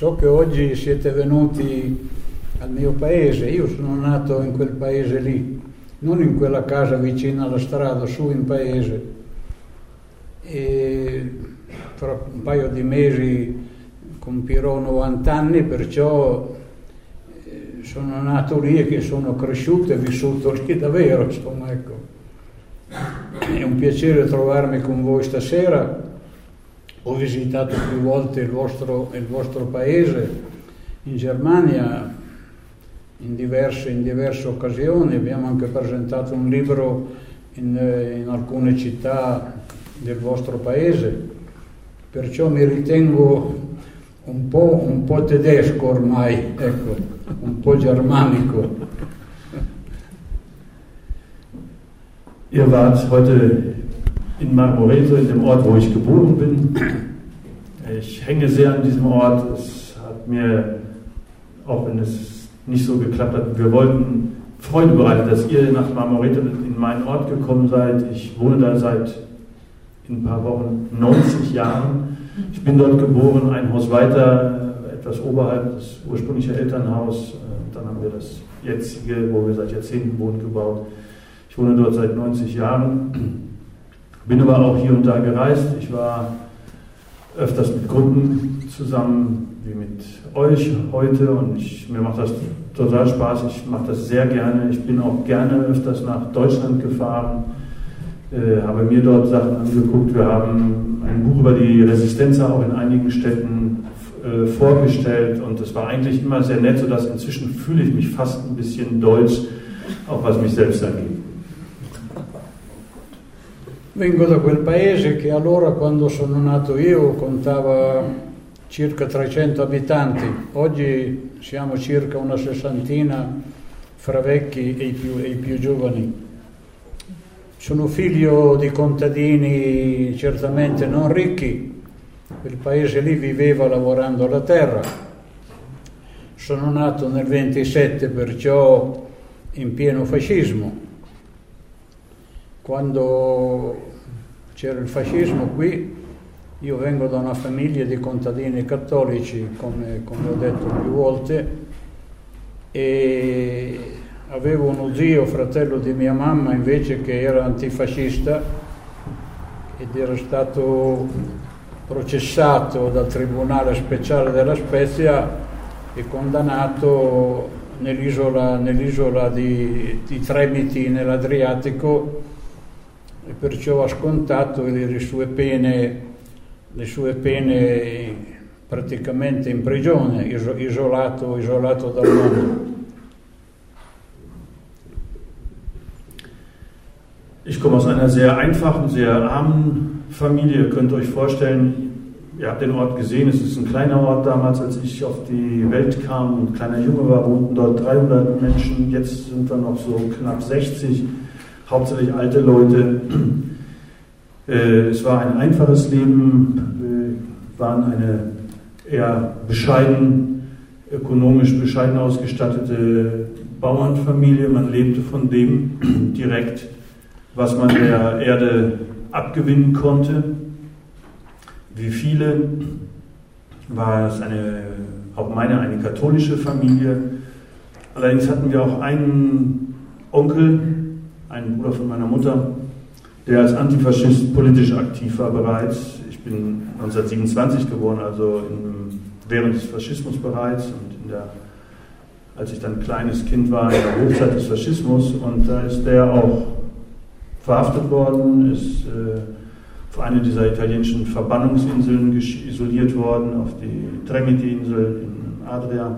so che oggi siete venuti al mio paese, io sono nato in quel paese lì, non in quella casa vicina alla strada, su in paese. E tra un paio di mesi compirò 90 anni, perciò eh, sono nato lì e che sono cresciuto e vissuto lì davvero, insomma, ecco. È un piacere trovarmi con voi stasera. Ho visitato più volte il vostro, il vostro paese in Germania in diverse, in diverse, occasioni. Abbiamo anche presentato un libro in, in alcune città del vostro paese. Perciò mi ritengo un po', un po tedesco ormai, ecco, un po' germanico. Ihr wart heute in Marmoreto, in dem Ort, wo ich geboren bin. Ich hänge sehr an diesem Ort. Es hat mir, auch wenn es nicht so geklappt hat, wir wollten Freude bereitet, dass ihr nach Marmoreto in meinen Ort gekommen seid. Ich wohne da seit in ein paar Wochen 90 Jahren. Ich bin dort geboren, ein Haus weiter, etwas oberhalb das ursprüngliche Elternhaus. Dann haben wir das jetzige, wo wir seit Jahrzehnten wohnen, gebaut. Ich wohne dort seit 90 Jahren, bin aber auch hier und da gereist. Ich war öfters mit Gruppen zusammen, wie mit euch heute und ich, mir macht das total Spaß. Ich mache das sehr gerne. Ich bin auch gerne öfters nach Deutschland gefahren, äh, habe mir dort Sachen angeguckt. Wir haben ein Buch über die Resistenz auch in einigen Städten äh, vorgestellt und es war eigentlich immer sehr nett, sodass inzwischen fühle ich mich fast ein bisschen deutsch, auch was mich selbst angeht. Vengo da quel paese che allora quando sono nato io contava circa 300 abitanti, oggi siamo circa una sessantina fra vecchi e i più, e i più giovani. Sono figlio di contadini certamente non ricchi, quel paese lì viveva lavorando la terra. Sono nato nel 27 perciò in pieno fascismo. Quando c'era il fascismo qui, io vengo da una famiglia di contadini cattolici, come, come ho detto più volte, e avevo uno zio, fratello di mia mamma, invece che era antifascista ed era stato processato dal Tribunale Speciale della Spezia e condannato nell'isola, nell'isola di, di Tremiti nell'Adriatico e perciò ha scontato le sue pene, le sue pene praticamente in prigione, isolato, isolato dal mondo. Ich komme aus einer sehr einfachen, sehr armen Familie. Ihr könnt euch vorstellen, ihr habt den Ort gesehen, es ist ein kleiner Ort damals, als ich auf die Welt kam. Ein kleiner Junge war, wohnten dort 300 Menschen, jetzt sind wir noch so knapp 60 hauptsächlich alte Leute. Äh, es war ein einfaches Leben, waren eine eher bescheiden, ökonomisch bescheiden ausgestattete Bauernfamilie. Man lebte von dem direkt, was man der Erde abgewinnen konnte. Wie viele war es eine, auch meine, eine katholische Familie. Allerdings hatten wir auch einen Onkel, einen Bruder von meiner Mutter, der als Antifaschist politisch aktiv war bereits. Ich bin 1927 geboren, also in, während des Faschismus bereits und der, als ich dann ein kleines Kind war, in der Hochzeit des Faschismus. Und da ist der auch verhaftet worden, ist äh, auf eine dieser italienischen Verbannungsinseln isoliert worden, auf die Tremiti-Insel in Adria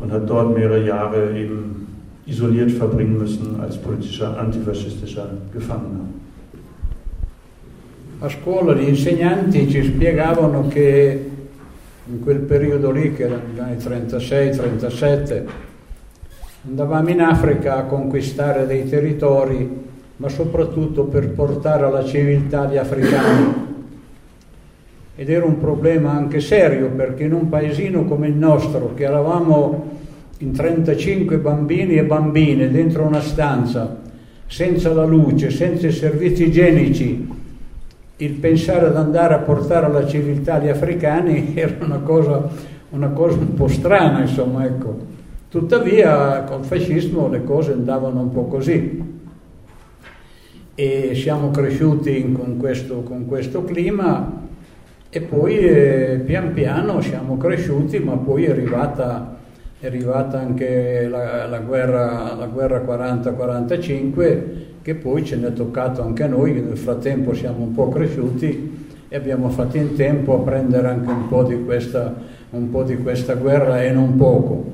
und hat dort mehrere Jahre eben isoliert verbringen müssen als politischer antifaschistischer Gefangener. A scuola gli insegnanti ci spiegavano che in quel periodo lì, che erano gli anni 36-37, andavamo in Africa a conquistare dei territori, ma soprattutto per portare alla civiltà gli africani. Ed era un problema anche serio perché in un paesino come il nostro, che eravamo in 35 bambini e bambine dentro una stanza, senza la luce, senza i servizi igienici, il pensare ad andare a portare alla civiltà gli africani era una cosa una cosa un po' strana, insomma, ecco. Tuttavia col fascismo le cose andavano un po' così e siamo cresciuti in, con, questo, con, questo, clima e poi eh, pian piano siamo cresciuti, ma poi è arrivata, è arrivata anche la, la, guerra, la guerra 40-45 che poi ce n'è toccato anche a noi, nel frattempo siamo un po' cresciuti e abbiamo fatto in tempo a prendere anche un po' di questa, po di questa guerra e non poco.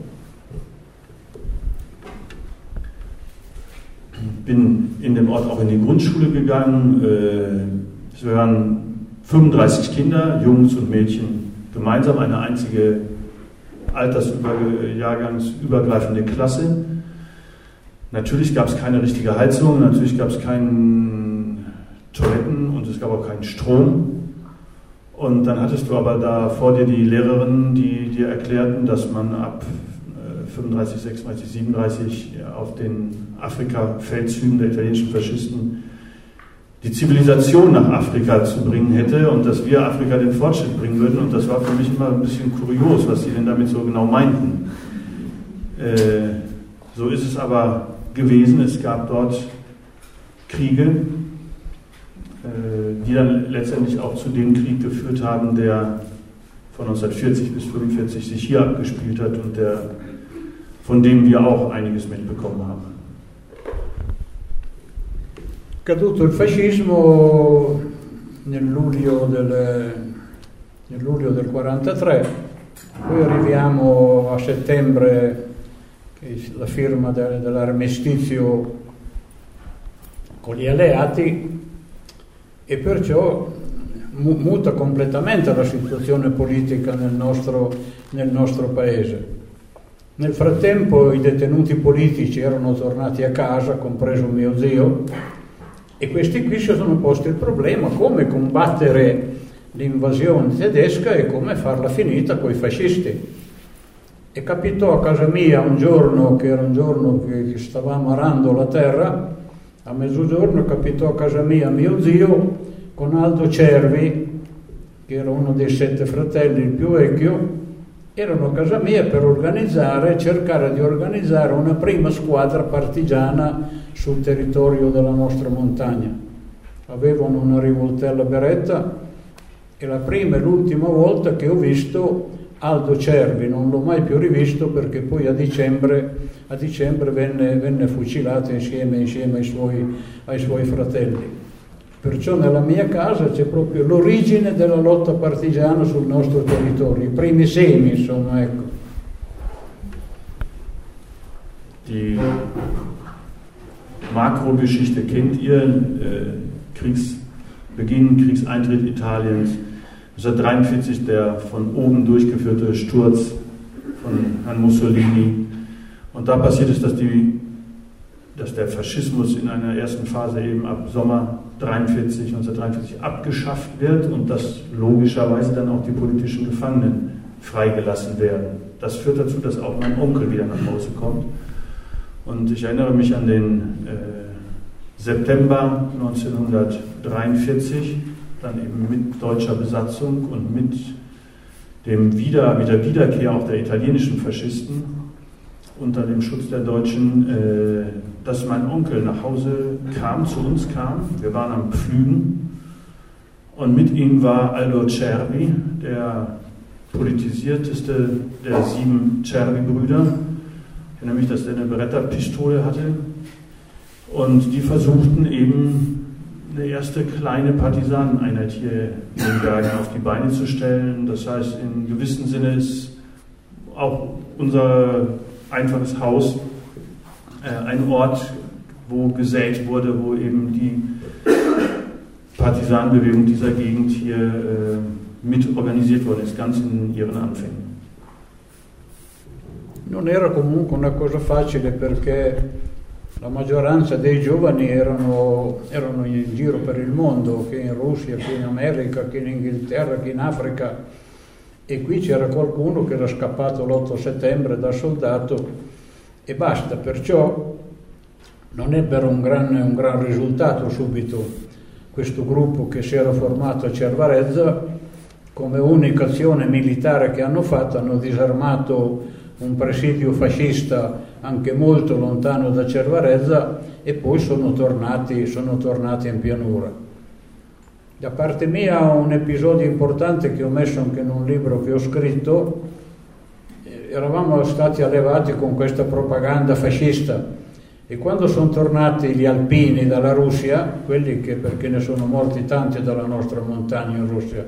bin in dem Ort auch in die Grundschule gegangen. Äh, es waren 35 Kinder, Jungs und Mädchen, gemeinsam eine einzige altersjahrgangsübergreifende Klasse. Natürlich gab es keine richtige Heizung, natürlich gab es keine Toiletten und es gab auch keinen Strom. Und dann hattest du aber da vor dir die Lehrerinnen, die dir erklärten, dass man ab 35, 36, 37 auf den Afrika-Feldzügen der italienischen Faschisten die Zivilisation nach Afrika zu bringen hätte und dass wir Afrika den Fortschritt bringen würden. Und das war für mich immer ein bisschen kurios, was sie denn damit so genau meinten. Äh, so ist es aber gewesen. Es gab dort Kriege, äh, die dann letztendlich auch zu dem Krieg geführt haben, der von 1940 bis 1945 sich hier abgespielt hat und der von dem wir auch einiges mitbekommen haben. Caduto il fascismo nel luglio del, nel luglio del 43, poi arriviamo a settembre, la firma de, dell'armistizio con gli alleati e perciò muta completamente la situazione politica nel nostro, nel nostro paese. Nel frattempo i detenuti politici erano tornati a casa, compreso mio zio, e questi qui si sono posti il problema come combattere l'invasione tedesca e come farla finita con i fascisti. E capitò a casa mia un giorno, che era un giorno che stavamo arando la terra, a mezzogiorno capitò a casa mia mio zio con Aldo Cervi, che era uno dei sette fratelli, il più vecchio, erano a casa mia per organizzare, cercare di organizzare una prima squadra partigiana sul territorio della nostra montagna. Avevano una rivoltella beretta e la prima e l'ultima volta che ho visto Aldo Cervi, non l'ho mai più rivisto perché poi a dicembre, a dicembre venne, venne, fucilato insieme, insieme ai, suoi, ai suoi fratelli. Perciò nella mia casa c'è proprio l'origine della lotta partigiana sul nostro territorio, i primi semi, insomma, ecco. Makrogeschichte kennt ihr, äh, Kriegsbeginn, Kriegseintritt Italiens, 1943 der von oben durchgeführte Sturz von Herrn Mussolini. Und da passiert es, dass, die, dass der Faschismus in einer ersten Phase eben ab Sommer 1943, 1943 abgeschafft wird und dass logischerweise dann auch die politischen Gefangenen freigelassen werden. Das führt dazu, dass auch mein Onkel wieder nach Hause kommt. Und ich erinnere mich an den äh, September 1943, dann eben mit deutscher Besatzung und mit, dem Wieder, mit der Wiederkehr auch der italienischen Faschisten unter dem Schutz der Deutschen, äh, dass mein Onkel nach Hause kam, zu uns kam. Wir waren am Pflügen und mit ihm war Aldo Cervi, der politisierteste der sieben Cervi-Brüder. Ich erinnere mich, dass er eine Beretta-Pistole hatte und die versuchten eben eine erste kleine Partisaneneinheit hier in den Bergen auf die Beine zu stellen. Das heißt, in gewissem Sinne ist auch unser einfaches Haus, äh, ein Ort, wo gesät wurde, wo eben die Partisanenbewegung dieser Gegend hier äh, mit organisiert worden ist, ganz in ihren Anfängen. Non era comunque una cosa facile perché la maggioranza dei giovani erano, erano, in giro per il mondo, che in Russia, che in America, che in Inghilterra, che in Africa. E qui c'era qualcuno che era scappato l'8 settembre da soldato e basta, perciò non ebbero un gran, un gran risultato subito questo gruppo che si era formato a Cervarezza. Come unica azione militare che hanno fatto, hanno disarmato un presidio fascista anche molto lontano da Cervarezza e poi sono tornati, sono tornati in pianura. Da parte mia un episodio importante che ho messo anche in un libro che ho scritto, eh, eravamo stati allevati con questa propaganda fascista e quando sono tornati gli alpini dalla Russia, quelli che, perché ne sono morti tanti dalla nostra montagna in Russia,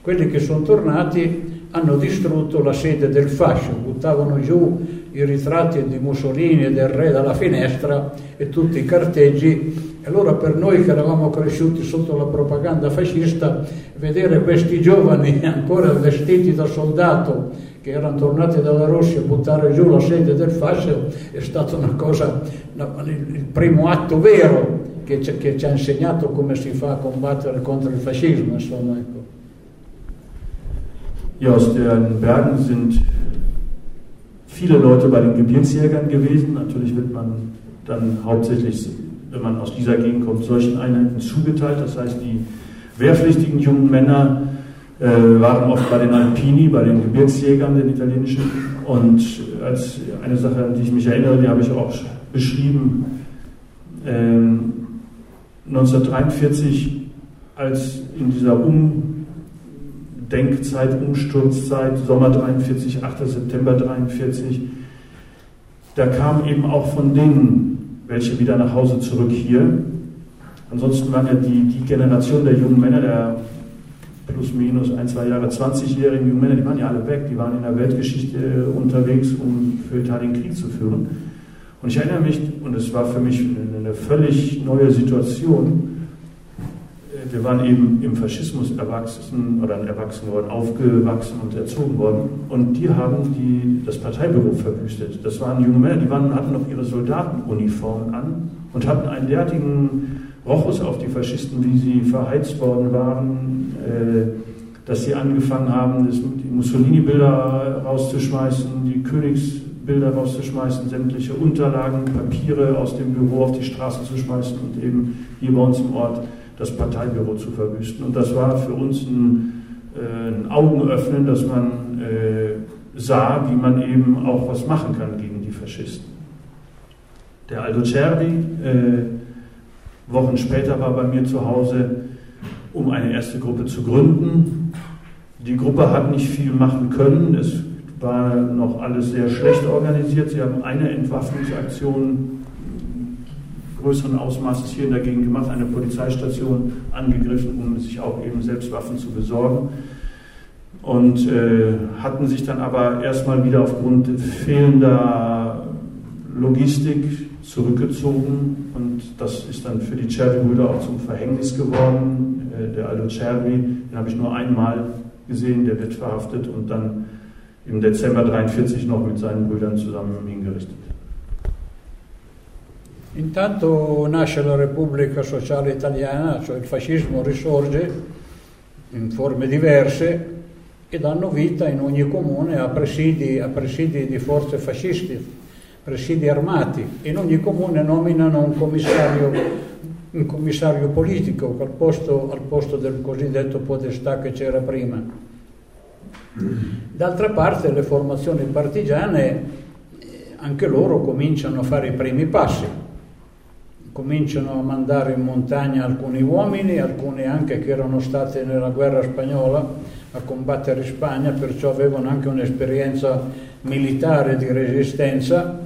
quelli che sono tornati hanno distrutto la sede del fascio, buttavano giù i ritratti di Mussolini e del re dalla finestra e tutti i carteggi. E allora per noi che eravamo cresciuti sotto la propaganda fascista, vedere questi giovani ancora vestiti da soldato che erano tornati dalla Russia a buttare giù la sede del fascio è stata una cosa, il primo atto vero che ci ha insegnato come si fa a combattere contro il fascismo. Insomma, ecco. Ja, aus den Bergen sind viele Leute bei den Gebirgsjägern gewesen. Natürlich wird man dann hauptsächlich, wenn man aus dieser Gegend kommt, solchen Einheiten zugeteilt. Das heißt, die wehrpflichtigen jungen Männer äh, waren oft bei den Alpini, bei den Gebirgsjägern, den italienischen. Und als eine Sache, an die ich mich erinnere, die habe ich auch beschrieben, äh, 1943, als in dieser Umdenkzeit, Umsturzzeit, Sommer 43, 8. September 43, da kamen eben auch von denen welche wieder nach Hause zurück hier. Ansonsten waren ja die, die Generation der jungen Männer, der plus minus ein, zwei Jahre 20-jährigen jungen Männer, die waren ja alle weg, die waren in der Weltgeschichte unterwegs, um für Italien Krieg zu führen. Und ich erinnere mich, und es war für mich eine völlig neue Situation, äh, wir waren eben im Faschismus erwachsen oder erwachsen worden, aufgewachsen und erzogen worden. Und die haben die, das Parteibüro verwüstet. Das waren junge Männer, die waren, hatten noch ihre Soldatenuniformen an und hatten einen derartigen roch es auf die Faschisten, wie sie verheizt worden waren, äh, dass sie angefangen haben, die Mussolini-Bilder rauszuschmeißen, die Königsbilder rauszuschmeißen, sämtliche Unterlagen, Papiere aus dem Büro auf die Straße zu schmeißen und eben hier bei uns im Ort das Parteibüro zu verwüsten. Und das war für uns ein, äh, ein Augenöffnen, dass man äh, sah, wie man eben auch was machen kann gegen die Faschisten. Der Aldo Cervi, äh, Wochen später war bei mir zu Hause, um eine erste Gruppe zu gründen. Die Gruppe hat nicht viel machen können. Es war noch alles sehr schlecht organisiert. Sie haben eine Entwaffnungsaktion größeren Ausmaßes hier in der Gegend gemacht, eine Polizeistation angegriffen, um sich auch eben selbst Waffen zu besorgen. Und äh, hatten sich dann aber erstmal wieder aufgrund fehlender Logistik zurückgezogen und das ist dann für die Cervi-Brüder auch zum Verhängnis geworden. Äh, der Aldo Cervi, den habe ich nur einmal gesehen, der wird verhaftet und dann im Dezember 1943 noch mit seinen Brüdern zusammen hingerichtet. Intanto nasce la Repubblica Sociale Italiana, cioè il fascismo risorge in forme diverse e danno vita in ogni comune a presidi, a presidi di forze fasciste presidi armati in ogni comune nominano un commissario, un commissario politico al posto, al posto del cosiddetto podestà che c'era prima. D'altra parte le formazioni partigiane, anche loro cominciano a fare i primi passi, cominciano a mandare in montagna alcuni uomini, alcuni anche che erano stati nella guerra spagnola a combattere in Spagna, perciò avevano anche un'esperienza militare di resistenza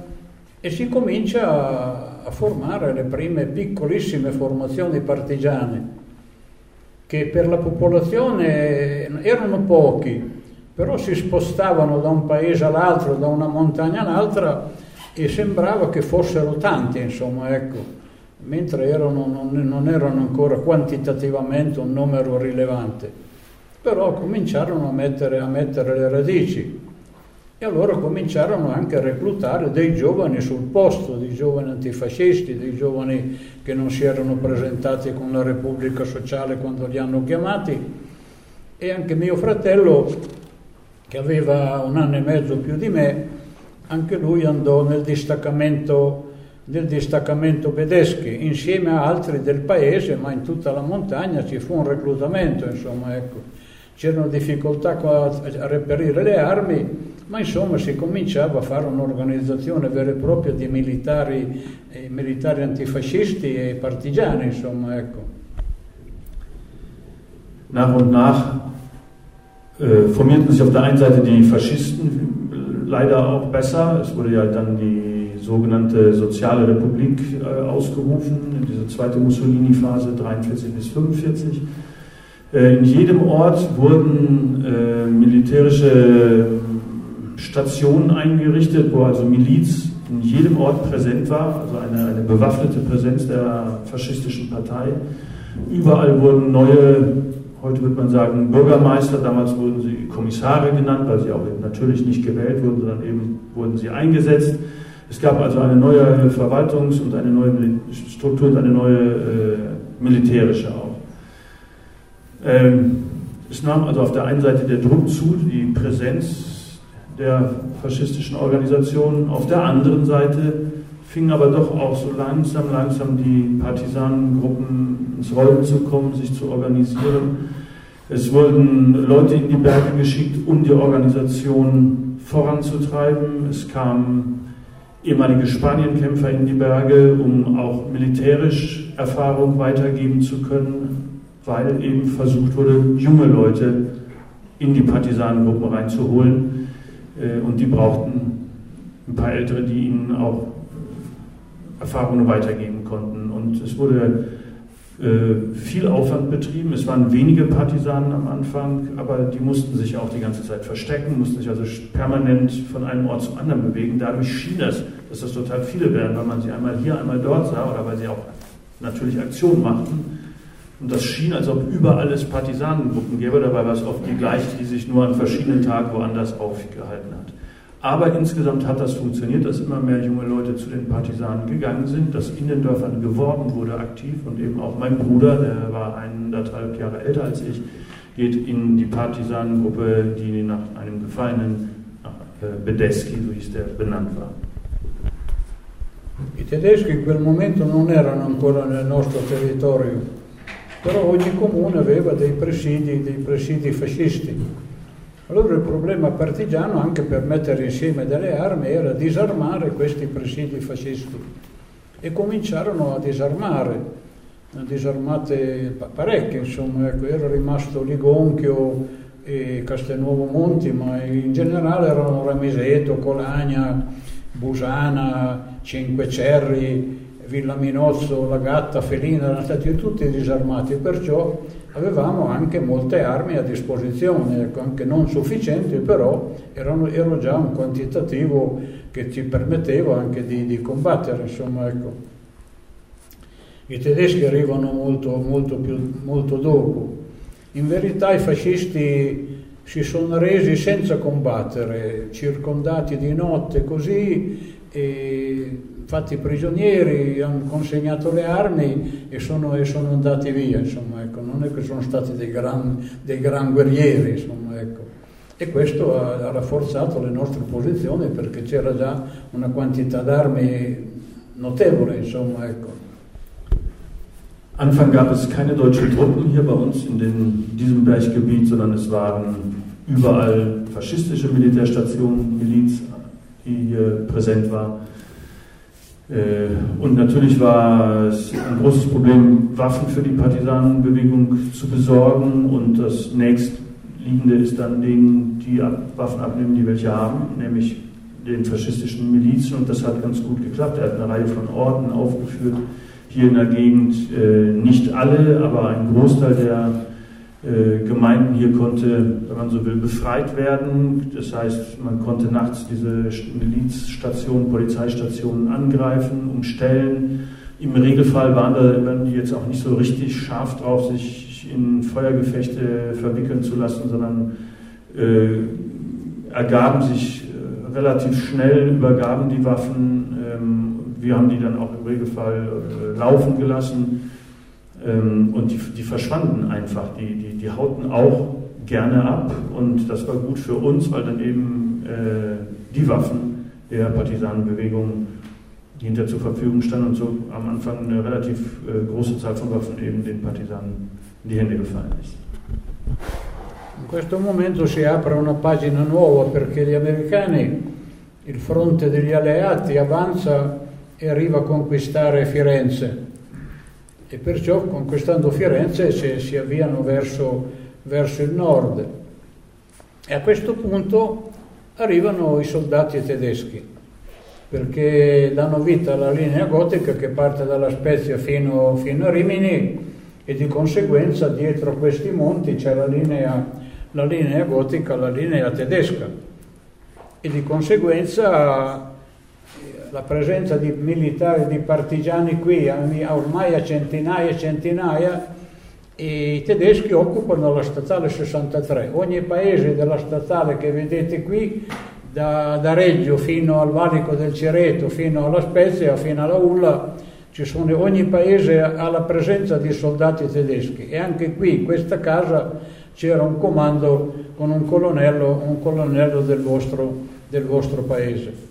e si comincia a, formare le prime piccolissime formazioni partigiane che per la popolazione erano pochi, però si spostavano da un paese all'altro, da una montagna all'altra e sembrava che fossero tanti, insomma, ecco, mentre erano, non, non, erano ancora quantitativamente un numero rilevante. Però cominciarono a mettere, a mettere le radici. E allora cominciarono anche a reclutare dei giovani sul posto, dei giovani antifascisti, dei giovani che non si erano presentati con la Repubblica Sociale quando li hanno chiamati. E anche mio fratello, che aveva un anno e mezzo più di me, anche lui andò nel distaccamento, nel distaccamento Bedeschi, insieme a altri del paese, ma in tutta la montagna ci fu un reclutamento, insomma, ecco c'erano difficoltà a reperire le armi, ma insomma si cominciava a fare un'organizzazione vera e propria di militari, eh, militari antifascisti e partigiani, insomma, ecco. Nach und nach äh, formierten sich auf der einen Seite die Faschisten leider auch besser. Es wurde ja dann die sogenannte Soziale Republik äh, ausgerufen, diese zweite Mussolini-Phase 43 bis 45. Äh, in jedem Ort wurden äh, militärische Stationen eingerichtet, wo also Miliz in jedem Ort präsent war, also eine, eine bewaffnete Präsenz der faschistischen Partei. Überall wurden neue Heute wird man sagen Bürgermeister, damals wurden sie Kommissare genannt, weil sie auch natürlich nicht gewählt wurden, sondern eben wurden sie eingesetzt. Es gab also eine neue Verwaltungs- und eine neue Struktur und eine neue äh, militärische auch. Ähm, es nahm also auf der einen Seite der Druck zu, die Präsenz der faschistischen Organisationen, auf der anderen Seite fingen aber doch auch so langsam, langsam die Partisanengruppen ins Rollen zu kommen, sich zu organisieren. Es wurden Leute in die Berge geschickt, um die Organisation voranzutreiben. Es kamen ehemalige Spanienkämpfer in die Berge, um auch militärisch Erfahrung weitergeben zu können, weil eben versucht wurde, junge Leute in die Partisanengruppen reinzuholen. Äh, und die brauchten ein paar Ältere, die ihnen auch Erfahrungen weitergeben konnten. Und es wurde viel Aufwand betrieben. Es waren wenige Partisanen am Anfang, aber die mussten sich auch die ganze Zeit verstecken, mussten sich also permanent von einem Ort zum anderen bewegen. Dadurch schien es, dass das total viele wären, weil man sie einmal hier, einmal dort sah oder weil sie auch natürlich Aktionen machten. Und das schien, als ob überall es Partisanengruppen gäbe. Dabei war es oft die gleiche, die sich nur an verschiedenen Tagen woanders aufgehalten hat. Aber insgesamt hat das funktioniert, dass immer mehr junge Leute zu den Partisanen gegangen sind, dass in den Dörfern geworben wurde aktiv und eben auch mein Bruder, der war eineinhalb Jahre älter als ich, geht in die Partisanengruppe, die nach einem Gefallenen, nach äh, Bedeski, so hieß der, benannt war. I tedeschi in quel momento non erano ancora nel nostro territorio, però ogni comune aveva dei presidi, dei presidi fascisti. Allora il problema partigiano, anche per mettere insieme delle armi, era disarmare questi presidi fascisti. E cominciarono a disarmare, disarmate parecchie, insomma, ecco, era rimasto Ligonchio e Castelnuovo Monti, ma in generale erano Ramiseto, Colagna, Busana, Cinquecerri, Villa Minozzo, La Gatta, Felina, erano stati tutti disarmati, perciò avevamo anche molte armi a disposizione, ecco, anche non sufficienti, però erano, ero già un quantitativo che ci permetteva anche di, di combattere. Insomma, ecco. I tedeschi arrivano molto, molto, più, molto dopo. In verità i fascisti si sono resi senza combattere, circondati di notte così, e fatti prigionieri, hanno consegnato le armi e sono, e sono andati via, insomma, ecco. non è che sono stati dei gran, dei gran guerrieri, insomma, ecco. E questo ha, ha rafforzato le nostre posizioni perché c'era già una quantità d'armi notevole, insomma, ecco. Anfang gab es keine deutschen Truppen hier bei uns in den, diesem Berggebiet, sondern es waren überall faschistische Militärstationen, Miliz, die hier präsent war. Äh, und natürlich war es ein großes Problem, Waffen für die Partisanenbewegung zu besorgen. Und das nächstliegende ist dann denen, die Waffen abnehmen, die welche haben, nämlich den faschistischen Milizen. Und das hat ganz gut geklappt. Er hat eine Reihe von Orten aufgeführt. Hier in der Gegend äh, nicht alle, aber ein Großteil der Gemeinden hier konnte, wenn man so will, befreit werden. Das heißt, man konnte nachts diese Milizstationen, Polizeistationen angreifen, umstellen. Im Regelfall waren, da, waren die jetzt auch nicht so richtig scharf drauf, sich in Feuergefechte verwickeln zu lassen, sondern äh, ergaben sich äh, relativ schnell, übergaben die Waffen. Ähm, wir haben die dann auch im Regelfall äh, laufen gelassen ähm, und die, die, verschwanden einfach, die, die, die hauten auch gerne ab. Und das war gut für uns, weil dann eben äh, die Waffen der Partisanenbewegung hinter zur Verfügung standen und so am Anfang eine relativ äh, große Zahl von Waffen eben den Partisanen in die Hände gefallen ist. In questo momento si apre una pagina nuova perché gli americani, il fronte degli alleati avanza e arriva a conquistare Firenze e perciò conquistando Firenze si, si avviano verso, verso il nord. E a questo punto arrivano i soldati tedeschi perché danno vita alla linea gotica che parte dalla Spezia fino, fino a Rimini e di conseguenza dietro questi monti c'è la linea, la linea gotica, la linea tedesca e di conseguenza la presenza di militari, di partigiani qui ormai a centinaia e centinaia i tedeschi occupano la statale 63. Ogni paese della statale che vedete qui, da, da Reggio fino al Valico del Cereto, fino alla Spezia, fino alla Ulla, sono, ogni paese ha la presenza di soldati tedeschi e anche qui in questa casa c'era un comando con un colonnello, un colonnello del, vostro, del vostro paese.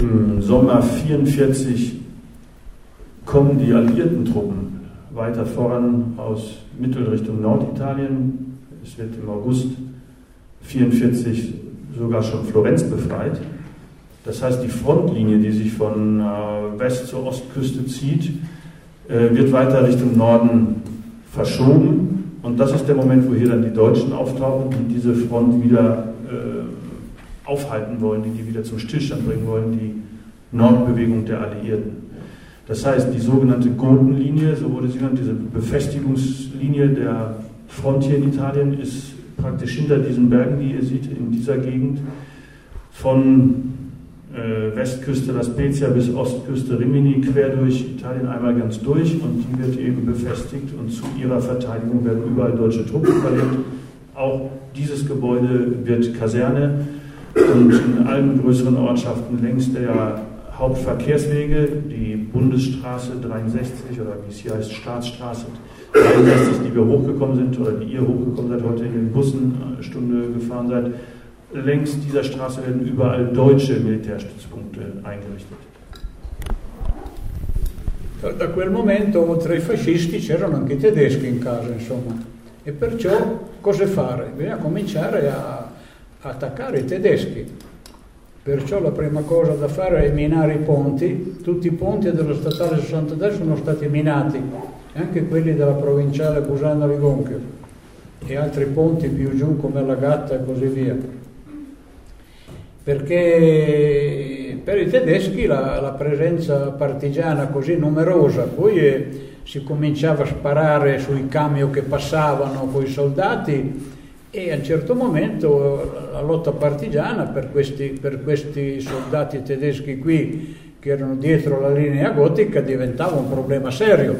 Im Sommer 1944 kommen die alliierten Truppen weiter voran aus Mittelrichtung Norditalien. Es wird im August 1944 sogar schon Florenz befreit. Das heißt, die Frontlinie, die sich von äh, West zur Ostküste zieht, äh, wird weiter Richtung Norden verschoben. Und das ist der Moment, wo hier dann die Deutschen auftauchen, die diese Front wieder äh, aufhalten wollen, die die wieder zum Stillstand bringen wollen, die Nordbewegung der Alliierten. Das heißt, die sogenannte Gotenlinie, so wurde sie genannt, diese Befestigungslinie der Front hier in Italien, ist praktisch hinter diesen Bergen, die ihr seht, in dieser Gegend von äh, Westküste La Spezia bis Ostküste Rimini quer durch Italien einmal ganz durch und die wird eben befestigt und zu ihrer Verteidigung werden überall deutsche Truppen verlegt. Auch dieses Gebäude wird Kaserne und in allen größeren Ortschaften längs der Hauptverkehrswege, die Bundesstraße 63 oder wie es hier heißt, Staatsstraße 63, die wir hochgekommen sind oder die ihr hochgekommen seid, heute in den Bussen eine Stunde gefahren seid, längs dieser Straße werden überall deutsche Militärstützpunkte eingerichtet. Da quel momento, oltre ai fascisti, c'erano anche i tedeschi in casa, insomma. E perciò cosa fare? Bisogna cominciare a, attaccare i tedeschi. Perciò la prima cosa da fare è minare i ponti. Tutti i ponti della statale 63 sono stati minati, anche quelli della provinciale Busano-Rigonchio e altri ponti più giù come la Gatta e così via perché per i tedeschi la, la presenza partigiana così numerosa, poi eh, si cominciava a sparare sui camion che passavano con i soldati e a un certo momento la lotta partigiana per questi, per questi soldati tedeschi qui che erano dietro la linea gotica diventava un problema serio.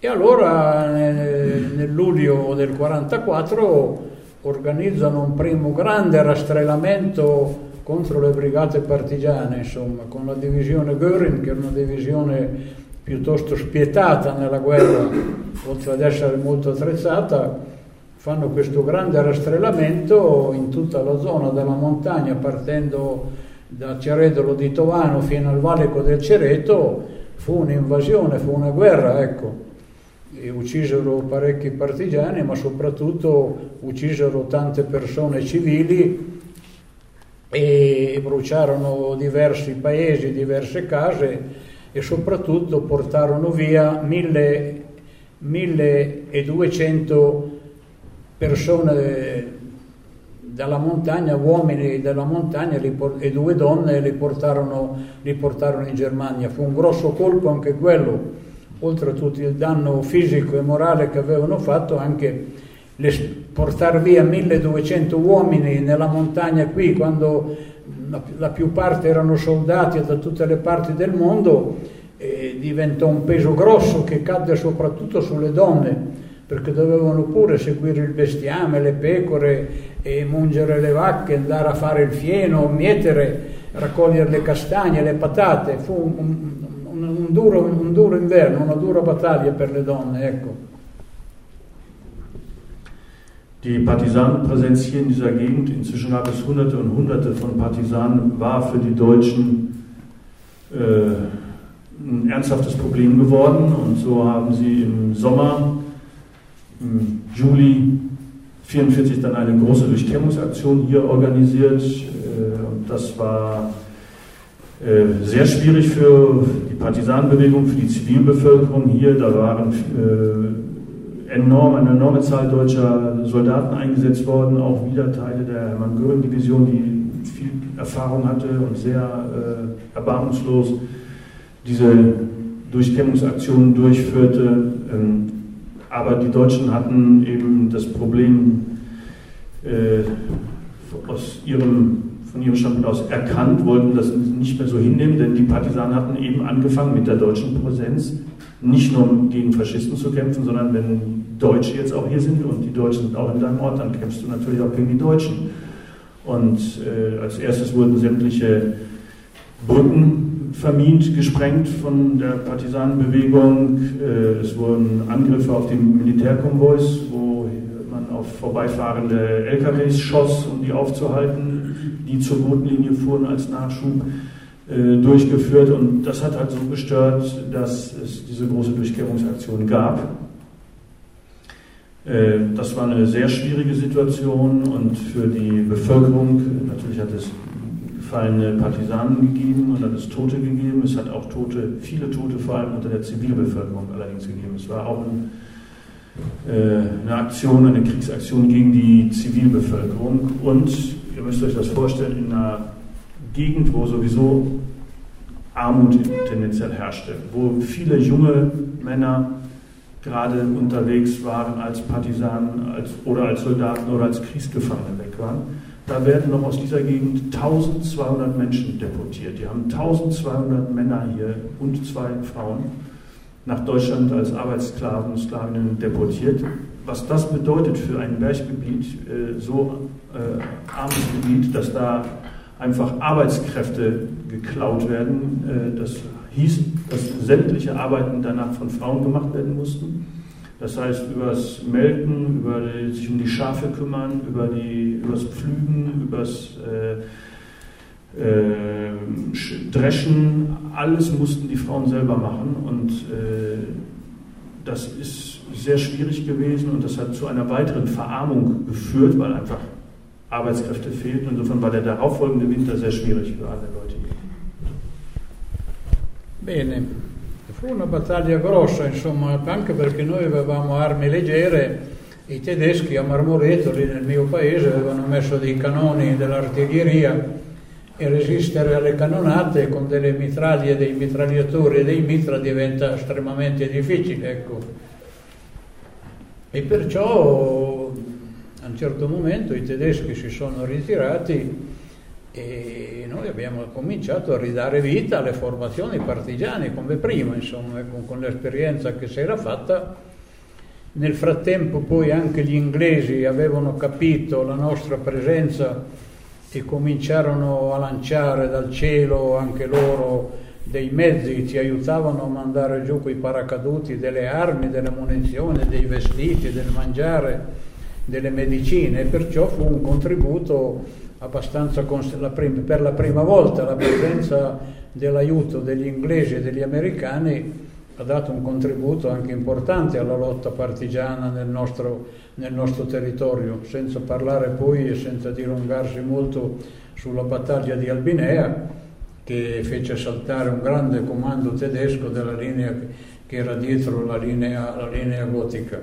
E allora nel, luglio del 1944 organizzano un primo grande rastrellamento contro le brigate partigiane, insomma, con la divisione Göring, che era una divisione piuttosto spietata nella guerra, oltre ad essere molto attrezzata, fanno questo grande rastrellamento in tutta la zona della montagna, partendo da Ceredolo di Tovano fino al Valico del Cereto, fu un'invasione, fu una guerra, ecco. E uccisero parecchi partigiani, ma soprattutto uccisero tante persone civili e bruciarono diversi paesi, diverse case e soprattutto portarono via 1200 persone dalla montagna, uomini della montagna e due donne li portarono, li portarono in Germania. Fu un grosso colpo anche quello oltre a tutto il danno fisico e morale che avevano fatto, anche portare via 1200 uomini nella montagna qui, quando la, più parte erano soldati da tutte le parti del mondo, diventò un peso grosso che cadde soprattutto sulle donne, perché dovevano pure seguire il bestiame, le pecore, e mungere le vacche, andare a fare il fieno, mietere, raccogliere le castagne, le patate. Fu un, un un, duro, un duro inverno, una dura battaglia per le donne, ecco. Die Partisanenpräsenz hier in dieser Gegend, inzwischen gab es Hunderte und Hunderte von Partisanen, war für die Deutschen äh, ein ernsthaftes Problem geworden. Und so haben sie im Sommer, Juli 1944 dann eine große Durchkämmungsaktion hier organisiert. Und das war sehr schwierig für die Partisanenbewegung, für die Zivilbevölkerung hier. Da waren enorm, eine enorme Zahl deutscher Soldaten eingesetzt worden, auch wieder Teile der Hermann-Göring-Division, die viel Erfahrung hatte und sehr äh, erbarmungslos diese Durchkämmungsaktionen durchführte. Aber die Deutschen hatten eben das Problem äh, aus ihrem, von ihrem Standpunkt aus erkannt, wollten das nicht mehr so hinnehmen, denn die Partisanen hatten eben angefangen mit der deutschen Präsenz nicht nur gegen Faschisten zu kämpfen, sondern wenn Deutsche jetzt auch hier sind und die Deutschen sind auch in deinem Ort, dann kämpfst du natürlich auch gegen die Deutschen. Und äh, als erstes wurden sämtliche Brücken vermint, gesprengt von der Partisanenbewegung. Äh, es wurden Angriffe auf die Militärkonvois, wo man auf vorbeifahrende LKWs schoss, um die aufzuhalten, die zur Bodenlinie fuhren als Nachschub äh, durchgeführt. Und das hat halt so gestört, dass es diese große Durchkehrungsaktion gab. Äh, das war eine sehr schwierige Situation und für die Bevölkerung, natürlich hat es gefallene Partisanen gegeben und hat es Tote gegeben. Es hat auch Tote, viele Tote vor allem unter der Zivilbevölkerung allerdings gegeben. Es war auch ein, äh, eine Aktion, eine Kriegsaktion gegen die Zivilbevölkerung. Und ihr müsst euch das vorstellen, in einer Gegend, wo sowieso Armut tendenziell herrschte, wo viele junge Männer gerade unterwegs waren als Partisanen als, oder als Soldaten oder als Kriegsgefangene weg waren. Da werden noch aus dieser Gegend 1200 Menschen deportiert. Die haben 1200 Männer hier und zwei Frauen nach Deutschland als Arbeitssklaven und Sklavinnen deportiert. Was das bedeutet für ein Berggebiet, äh, so äh, armes Gebiet, dass da einfach Arbeitskräfte geklaut werden, äh, das hieß, dass sämtliche Arbeiten danach von Frauen gemacht werden mussten. Das heißt, über das Melken, über die, sich um die Schafe kümmern, über, die, über das Pflügen, über das äh, äh, Dreschen, alles mussten die Frauen selber machen. Und äh, das ist sehr schwierig gewesen und das hat zu einer weiteren Verarmung geführt, weil einfach Arbeitskräfte fehlten. Insofern war der darauffolgende Winter sehr schwierig für alle Leute. Bene, fu una battaglia grossa, insomma, anche perché noi avevamo armi leggere, i tedeschi a Marmoreto, lì nel mio paese, avevano messo dei canoni dell'artiglieria e resistere alle cannonate con delle mitraglie, dei mitragliatori e dei mitra diventa estremamente difficile, ecco. E perciò a un certo momento i tedeschi si sono ritirati e noi abbiamo cominciato a ridare vita alle formazioni partigiane come prima, insomma, con, con l'esperienza che si era fatta. Nel frattempo poi anche gli inglesi avevano capito la nostra presenza e cominciarono a lanciare dal cielo anche loro dei mezzi, ci aiutavano a mandare giù quei paracaduti delle armi, delle munizioni, dei vestiti, del mangiare, delle medicine e perciò fu un contributo abbastanza per la prima volta la presenza dell'aiuto degli inglesi e degli americani ha dato un contributo anche importante alla lotta partigiana nel nostro, nel nostro territorio, senza parlare poi e senza dilungarsi molto sulla battaglia di Albinea che fece saltare un grande comando tedesco della linea che era dietro la linea, la linea gotica.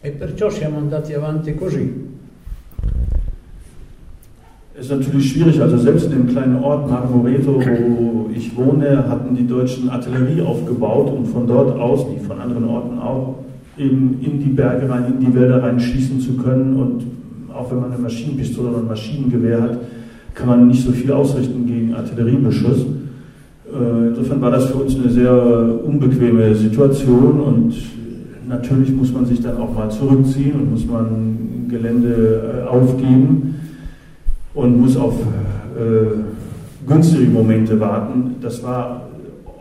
E perciò siamo andati avanti così, ist natürlich schwierig. Also selbst in dem kleinen Ort Marmoreto, wo ich wohne, hatten die Deutschen Artillerie aufgebaut und von dort aus, wie von anderen Orten auch, eben in die Berge rein, in die Wälder rein schießen zu können. Und auch wenn man eine Maschinenpistole oder ein Maschinengewehr hat, kann man nicht so viel ausrichten gegen Artilleriebeschuss. Äh, insofern war das für uns eine sehr unbequeme Situation und natürlich muss man sich dann auch mal zurückziehen und muss man Gelände äh, aufgeben und muss auf äh, günstige Momente warten. Das war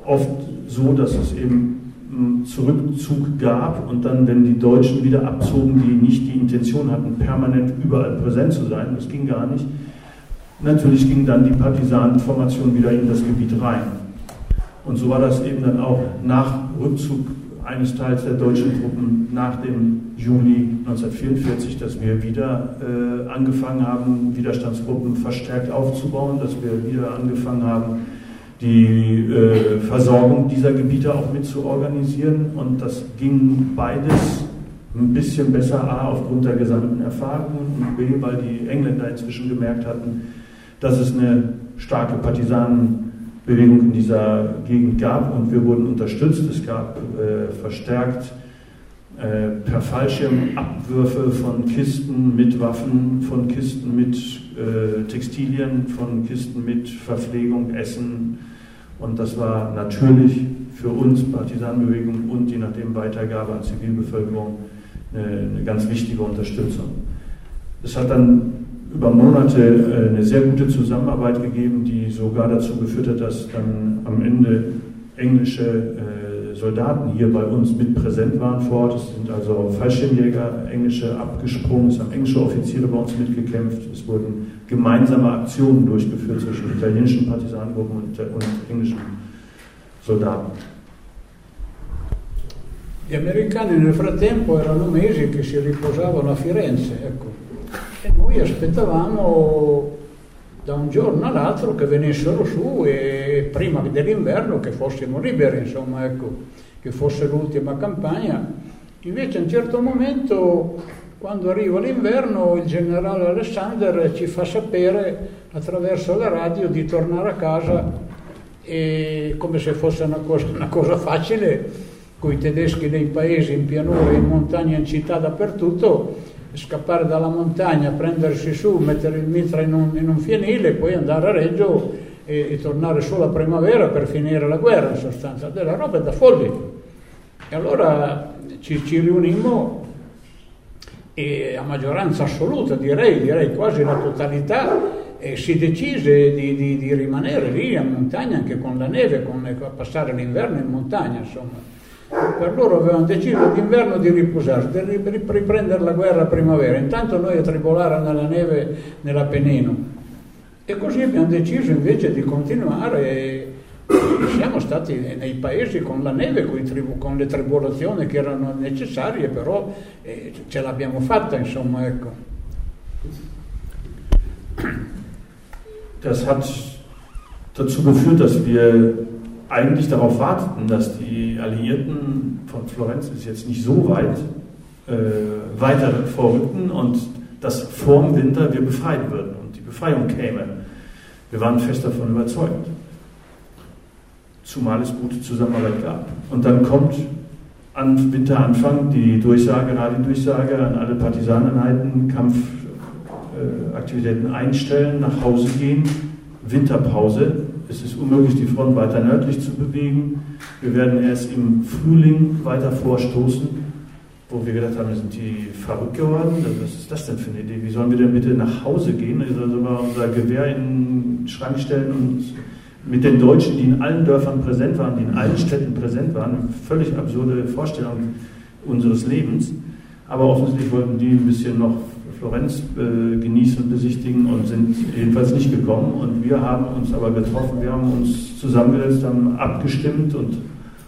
oft so, dass es eben einen Zurückzug gab und dann, wenn die Deutschen wieder abzogen, die nicht die Intention hatten, permanent überall präsent zu sein, das ging gar nicht, natürlich ging dann die Partisanenformation wieder in das Gebiet rein. Und so war das eben dann auch nach Rückzug eines Teils der deutschen Truppen nach dem Juni 1944, dass wir wieder äh, angefangen haben, Widerstandsgruppen verstärkt aufzubauen, dass wir wieder angefangen haben, die äh, Versorgung dieser Gebiete auch mit zu organisieren. Und das ging beides ein bisschen besser, A, aufgrund der gesammelten Erfahrungen und B, weil die Engländer inzwischen gemerkt hatten, dass es eine starke Partisanenbewegung in dieser Gegend gab und wir wurden unterstützt. Es gab äh, verstärkt äh, per Fallschirm Abwürfe von Kisten mit Waffen, von Kisten mit äh, Textilien, von Kisten mit Verpflegung, Essen. Und das war natürlich für uns Partisanenbewegung und je nachdem Weitergabe an Zivilbevölkerung eine, eine ganz wichtige Unterstützung. Es hat dann über Monate äh, eine sehr gute Zusammenarbeit gegeben, die sogar dazu geführt hat, dass dann am Ende englische äh, Soldaten hier bei uns mit präsent waren vor Ort. Es sind also Fallschirmjäger, englische abgesprungen, es haben englische Offiziere bei uns mitgekämpft. Es wurden gemeinsame Aktionen durchgeführt zwischen italienischen Partisanengruppen und, und englischen Soldaten. Gli americani nel frattempo erano mesi che si riposavano a Firenze, ecco. E noi aspettavamo da un giorno all'altro che venissero su e prima dell'inverno che fossimo liberi, insomma, ecco, che fosse l'ultima campagna. Invece a un certo momento, quando arriva l'inverno, il generale Alexander ci fa sapere attraverso la radio di tornare a casa e come se fosse una cosa, una cosa facile con i tedeschi nei paesi, in pianura, in montagna, in città, dappertutto, scappare dalla montagna, prendersi su, mettere il mitra in un, in un fienile, poi andare a Reggio e, e, tornare solo a primavera per finire la guerra, in sostanza, della roba da folli. E allora ci, ci riunimmo e a maggioranza assoluta, direi, direi quasi la totalità, e si decise di, di, di rimanere lì in montagna anche con la neve, con, a passare l'inverno in montagna, insomma per loro avevano deciso d'inverno di riposarsi, di riprendere la guerra a primavera, intanto noi a tribolare nella neve nell'Appennino. E così abbiamo deciso invece di continuare e siamo stati nei paesi con la neve, con, tribu, con le tribolazioni che erano necessarie, però eh, ce l'abbiamo fatta, insomma, ecco. Das hat dazu geführt, dass wir eigentlich darauf warteten, dass die Alliierten von Florenz ist jetzt nicht so weit äh, weiter vorrückten und dass vor dem Winter wir befreit würden und die Befreiung käme. Wir waren fest davon überzeugt. Zumal es gute Zusammenarbeit gab. Und dann kommt an Winteranfang die Durchsage, Radiodurchsage an alle Partisaneneinheiten, Kampfaktivitäten einstellen, nach Hause gehen, Winterpause, es ist unmöglich, die Front weiter nördlich zu bewegen. Wir werden erst im Frühling weiter vorstoßen, wo wir gedacht haben, sind die verrückt geworden? Was ist das denn für eine Idee? Wie sollen wir denn bitte nach Hause gehen? Also sollen wir unser Gewehr in den Schrank stellen und mit den Deutschen, die in allen Dörfern präsent waren, die in allen Städten präsent waren, völlig absurde Vorstellung unseres Lebens. Aber offensichtlich wollten die ein bisschen noch Florenz äh, genießen und besichtigen und sind jedenfalls nicht gekommen. Und wir haben uns aber getroffen, wir haben uns zusammengesetzt, haben abgestimmt und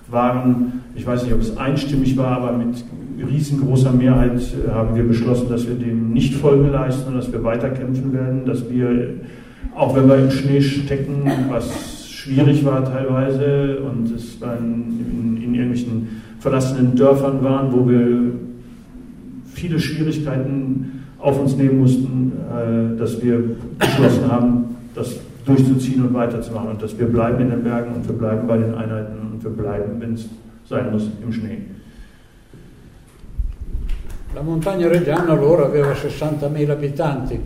waren, ich weiß nicht, ob es einstimmig war, aber mit riesengroßer Mehrheit haben wir beschlossen, dass wir dem nicht Folge leisten und dass wir weiterkämpfen werden, dass wir, auch wenn wir im Schnee stecken, was schwierig war teilweise und es in, in, in irgendwelchen verlassenen Dörfern waren, wo wir viele Schwierigkeiten auf uns nehmen mussten, äh, dass wir beschlossen haben, das durchzuziehen und weiterzumachen und dass wir bleiben in den Bergen und wir bleiben bei den Einheiten und wir bleiben, wenn es sein muss, im Schnee. La montagna reggiana allora aveva 60.000 abitanti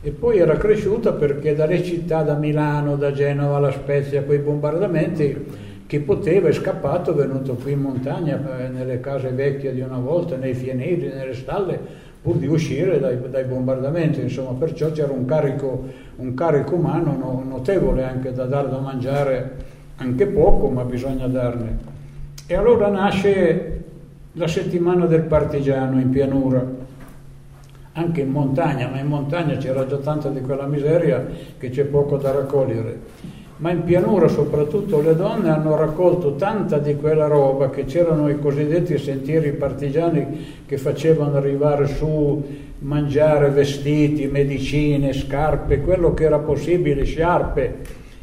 e poi era cresciuta perché dalle città, da Milano, da Genova, alla Spezia, quei bombardamenti, chi poteva è scappato, è venuto qui in montagna, eh, nelle case vecchie di una volta, nei fienili, nelle stalle, pur di uscire dai, dai bombardamenti, insomma, perciò c'era un carico, un carico umano no, notevole anche da dare da mangiare, anche poco, ma bisogna darne. E allora nasce la settimana del partigiano in pianura, anche in montagna, ma in montagna c'era già tanta di quella miseria che c'è poco da raccogliere. Ma in pianura soprattutto le donne hanno raccolto tanta di quella roba che c'erano i cosiddetti sentieri partigiani che facevano arrivare su mangiare vestiti, medicine, scarpe, quello che era possibile, sciarpe,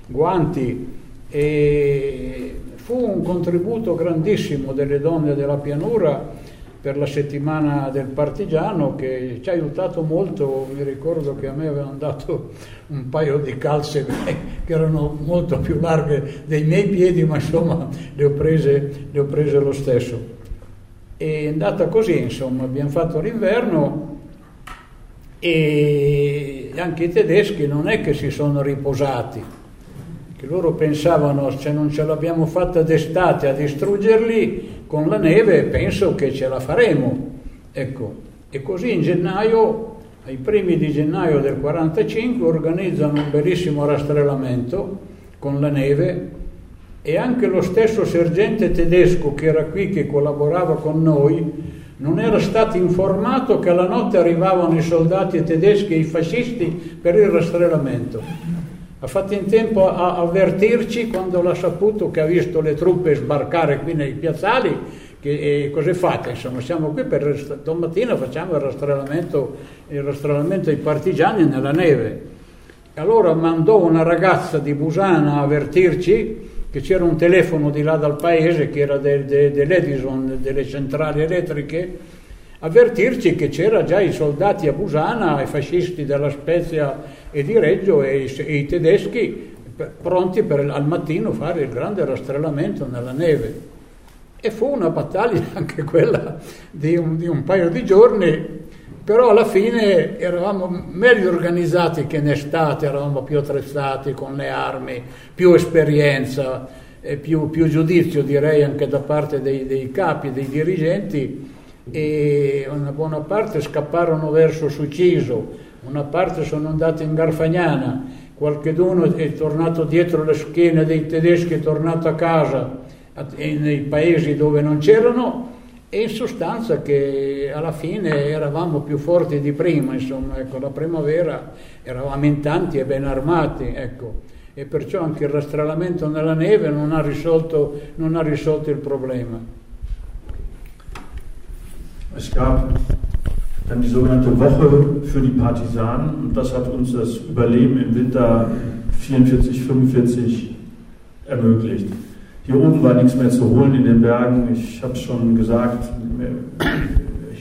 guanti. E fu un contributo grandissimo delle donne della pianura per la settimana del partigiano che ci ha aiutato molto, mi ricordo che a me avevano dato un paio di calze che erano molto più larghe dei miei piedi, ma insomma le ho prese, le ho prese lo stesso. È andata così, insomma, abbiamo fatto l'inverno e anche i tedeschi non è che si sono riposati, che loro pensavano se non ce l'abbiamo fatta d'estate a distruggerli, con la neve penso che ce la faremo. Ecco, e così in gennaio, ai primi di gennaio del 45, organizzano un bellissimo rastrellamento con la neve e anche lo stesso sergente tedesco che era qui, che collaborava con noi, non era stato informato che alla notte arrivavano i soldati tedeschi e i fascisti per il rastrellamento. Ha fatto in tempo a avvertirci quando l'ha saputo che ha visto le truppe sbarcare qui nei piazzali, che cosa fate? Insomma, siamo qui per domattina facciamo il rastrellamento, il rastrellamento dei partigiani nella neve. Allora mandò una ragazza di Busana a avvertirci che c'era un telefono di là dal paese che era de, de, dell'Edison, delle centrali elettriche, avvertirci che c'era già i soldati a Busana, i fascisti della Spezia e di Reggio e i, e i tedeschi pronti per al mattino fare il grande rastrellamento nella neve. E fu una battaglia anche quella di un, di un paio di giorni, però alla fine eravamo meglio organizzati che in estate, eravamo più attrezzati con le armi, più esperienza, più, più giudizio direi anche da parte dei, dei capi, dei dirigenti e una buona parte scapparono verso Suciso, una parte sono andati in Garfagnana, qualcheduno è tornato dietro le schiene dei tedeschi, è tornato a casa nei paesi dove non c'erano e in sostanza che alla fine eravamo più forti di prima, insomma, ecco, la primavera eravamo in tanti e ben armati, ecco, e perciò anche il rastrellamento nella neve non ha risolto, non ha risolto il problema. Es gab dann die sogenannte Woche für die Partisanen und das hat uns das Überleben im Winter 44, 45 ermöglicht. Hier oben war nichts mehr zu holen in den Bergen. Ich habe es schon gesagt,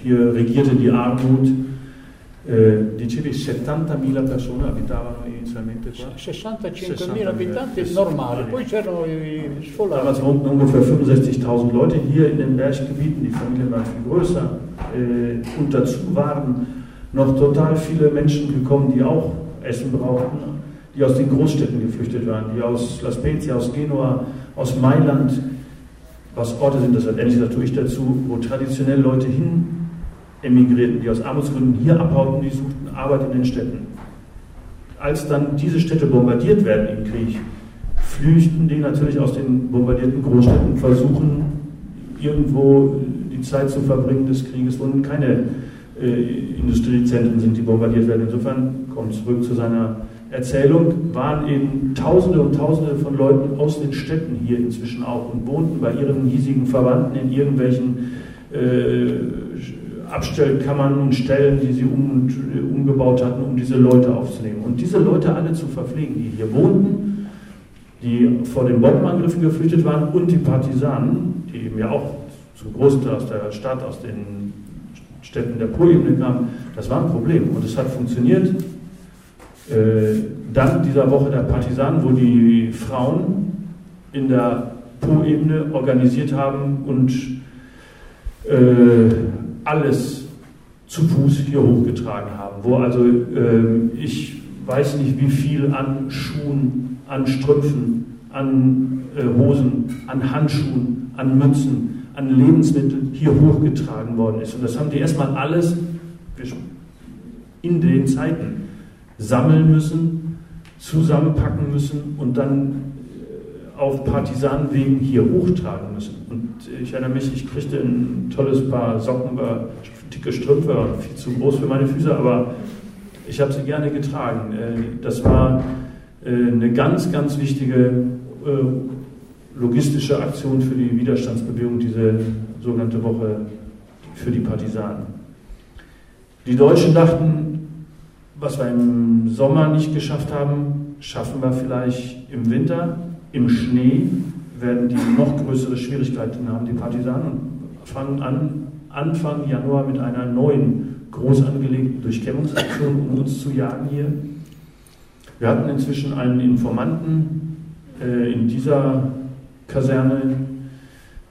hier regierte die Armut. Eh, dicevi 70.000 persone abitavano inizialmente qua? 65.000 abitanti è normale, poi c'erano i sfollati. Damals wohnten ungefähr 65.000 Leute hier in den Berggebieten, die Familien waren viel größer. Äh, und dazu waren noch total viele Menschen gekommen, die auch Essen brauchten, die aus den Großstädten geflüchtet waren, die aus La Spezia, aus Genua, aus Mailand, was Orte sind, das hat endlich natürlich dazu, wo traditionell Leute hin emigrierten, die aus Armutsgründen hier abhauten, die suchten Arbeit in den Städten. Als dann diese Städte bombardiert werden im Krieg, flüchten die natürlich aus den bombardierten Großstädten versuchen irgendwo Zeit zu verbringen des Krieges, wo keine äh, Industriezentren sind, die bombardiert werden. Insofern, kommt zurück zu seiner Erzählung, waren eben Tausende und Tausende von Leuten aus den Städten hier inzwischen auch und wohnten bei ihren hiesigen Verwandten in irgendwelchen äh, Abstellkammern und Stellen, die sie um, umgebaut hatten, um diese Leute aufzunehmen. Und diese Leute alle zu verpflegen, die hier wohnten, die vor den Bombenangriffen geflüchtet waren und die Partisanen, die eben ja auch zum großen Teil aus der Stadt, aus den Städten der Po-Ebene kamen, das war ein Problem. Und es hat funktioniert. Äh, dank dieser Woche der Partisanen, wo die Frauen in der Po-Ebene organisiert haben und äh, alles zu Fuß hier hochgetragen haben, wo also äh, ich weiß nicht wie viel an Schuhen, an Strümpfen, an Hosen, an Handschuhen, an Mützen, an Lebensmitteln hier hochgetragen worden ist. Und das haben die erstmal alles in den Zeiten sammeln müssen, zusammenpacken müssen und dann auf Partisanenwegen hier hochtragen müssen. Und ich erinnere mich, ich kriegte ein tolles Paar Socken, dicke Strümpfe, viel zu groß für meine Füße, aber ich habe sie gerne getragen. Äh, das war äh, eine ganz, ganz wichtige logistische Aktion für die Widerstandsbewegung, diese sogenannte Woche für die Partisanen. Die Deutschen dachten, was wir im Sommer nicht geschafft haben, schaffen wir vielleicht im Winter. Im Schnee werden die noch größere Schwierigkeiten haben, die Partisanen, und fangen an, Anfang Januar mit einer neuen, groß angelegten Durchkämmungsaktion, um uns zu jagen hier. Wir hatten inzwischen einen Informanten äh, in dieser Kaserne,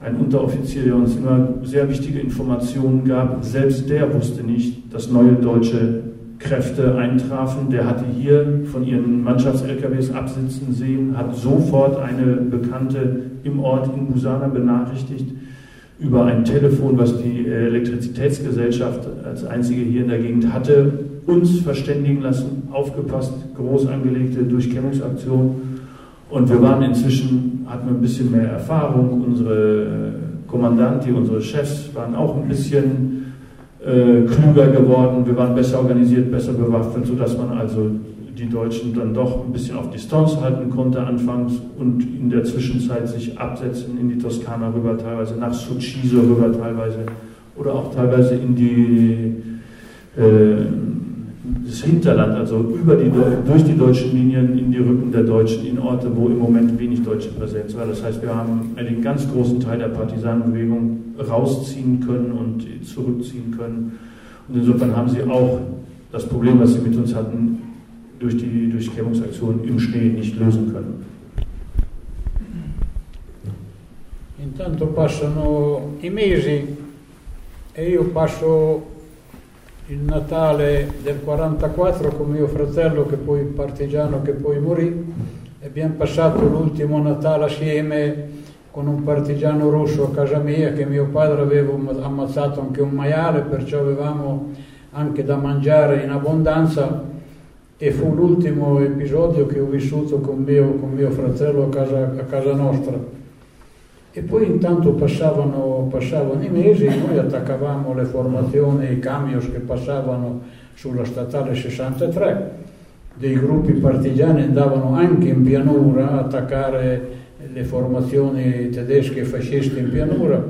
ein Unteroffizier, der uns immer sehr wichtige Informationen gab. Selbst der wusste nicht, dass neue deutsche Kräfte eintrafen. Der hatte hier von ihren Mannschafts-LKWs absitzen sehen, hat sofort eine Bekannte im Ort in Busana benachrichtigt über ein Telefon, was die Elektrizitätsgesellschaft als einzige hier in der Gegend hatte, uns verständigen lassen, aufgepasst, groß angelegte Durchkämmungsaktion. Und wir waren inzwischen, hatten wir ein bisschen mehr Erfahrung. Unsere Kommandanti, unsere Chefs waren auch ein bisschen äh, klüger geworden. Wir waren besser organisiert, besser bewaffnet, sodass man also die Deutschen dann doch ein bisschen auf Distanz halten konnte anfangs und in der Zwischenzeit sich absetzen in die Toskana rüber, teilweise nach Succiso rüber, teilweise oder auch teilweise in die äh, das Hinterland, also über die, durch die deutschen Linien in die Rücken der Deutschen in Orte, wo im Moment wenig deutsche Präsenz war. Das heißt, wir haben einen ganz großen Teil der Partisanenbewegung rausziehen können und zurückziehen können. Und insofern haben sie auch das Problem, was sie mit uns hatten, durch die Durchkämmungsaktion im Schnee nicht lösen können. Intanto passano i mesi e io passo il Natale del 44 con mio fratello che poi partigiano che poi morì e abbiamo passato l'ultimo Natale assieme con un partigiano russo a casa mia che mio padre aveva ammazzato anche un maiale perciò avevamo anche da mangiare in abbondanza e fu l'ultimo episodio che ho vissuto con mio, con mio fratello a casa, a casa, nostra. E poi intanto passavano, passavano, i mesi noi attaccavamo le formazioni, i camions che passavano sulla statale 63, dei gruppi partigiani andavano anche in pianura a attaccare le formazioni tedesche e fasciste in pianura.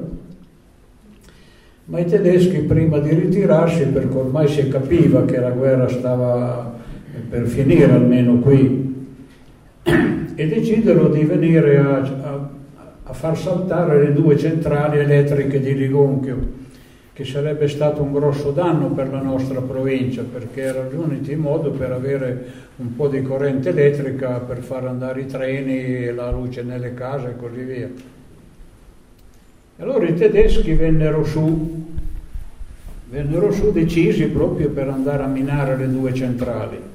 Ma i tedeschi prima di ritirarsi, perché ormai si capiva che la guerra stava per finire almeno qui, e decisero di venire a, a, a, far saltare le due centrali elettriche di Ligonchio, che sarebbe stato un grosso danno per la nostra provincia, perché era l'unico modo per avere un po' di corrente elettrica per far andare i treni, la luce nelle case e così via. Allora i tedeschi vennero su, vennero su decisi proprio per andare a minare le due centrali.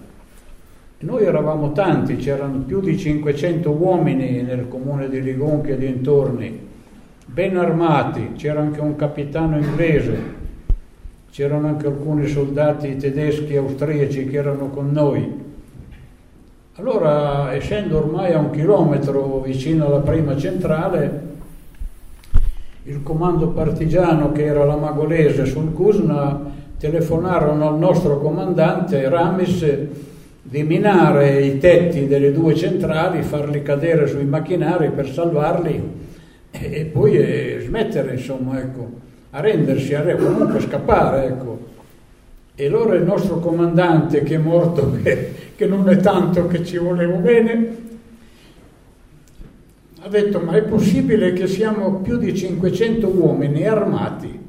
Noi eravamo tanti, c'erano più di 500 uomini nel comune di Ligonchi e dintorni, ben armati, c'era anche un capitano inglese, c'erano anche alcuni soldati tedeschi e austriaci che erano con noi. Allora, essendo ormai a un chilometro vicino alla prima centrale, il comando partigiano che era la Magolese sul Cusna telefonarono al nostro comandante Ramis di minare i tetti delle due centrali, farli cadere sui macchinari per salvarli e, e poi eh, smettere, insomma, ecco, a rendersi, a re, comunque scappare, ecco. E allora il nostro comandante, che è morto, che non è tanto che ci volevo bene, ha detto ma è possibile che siamo più di 500 uomini armati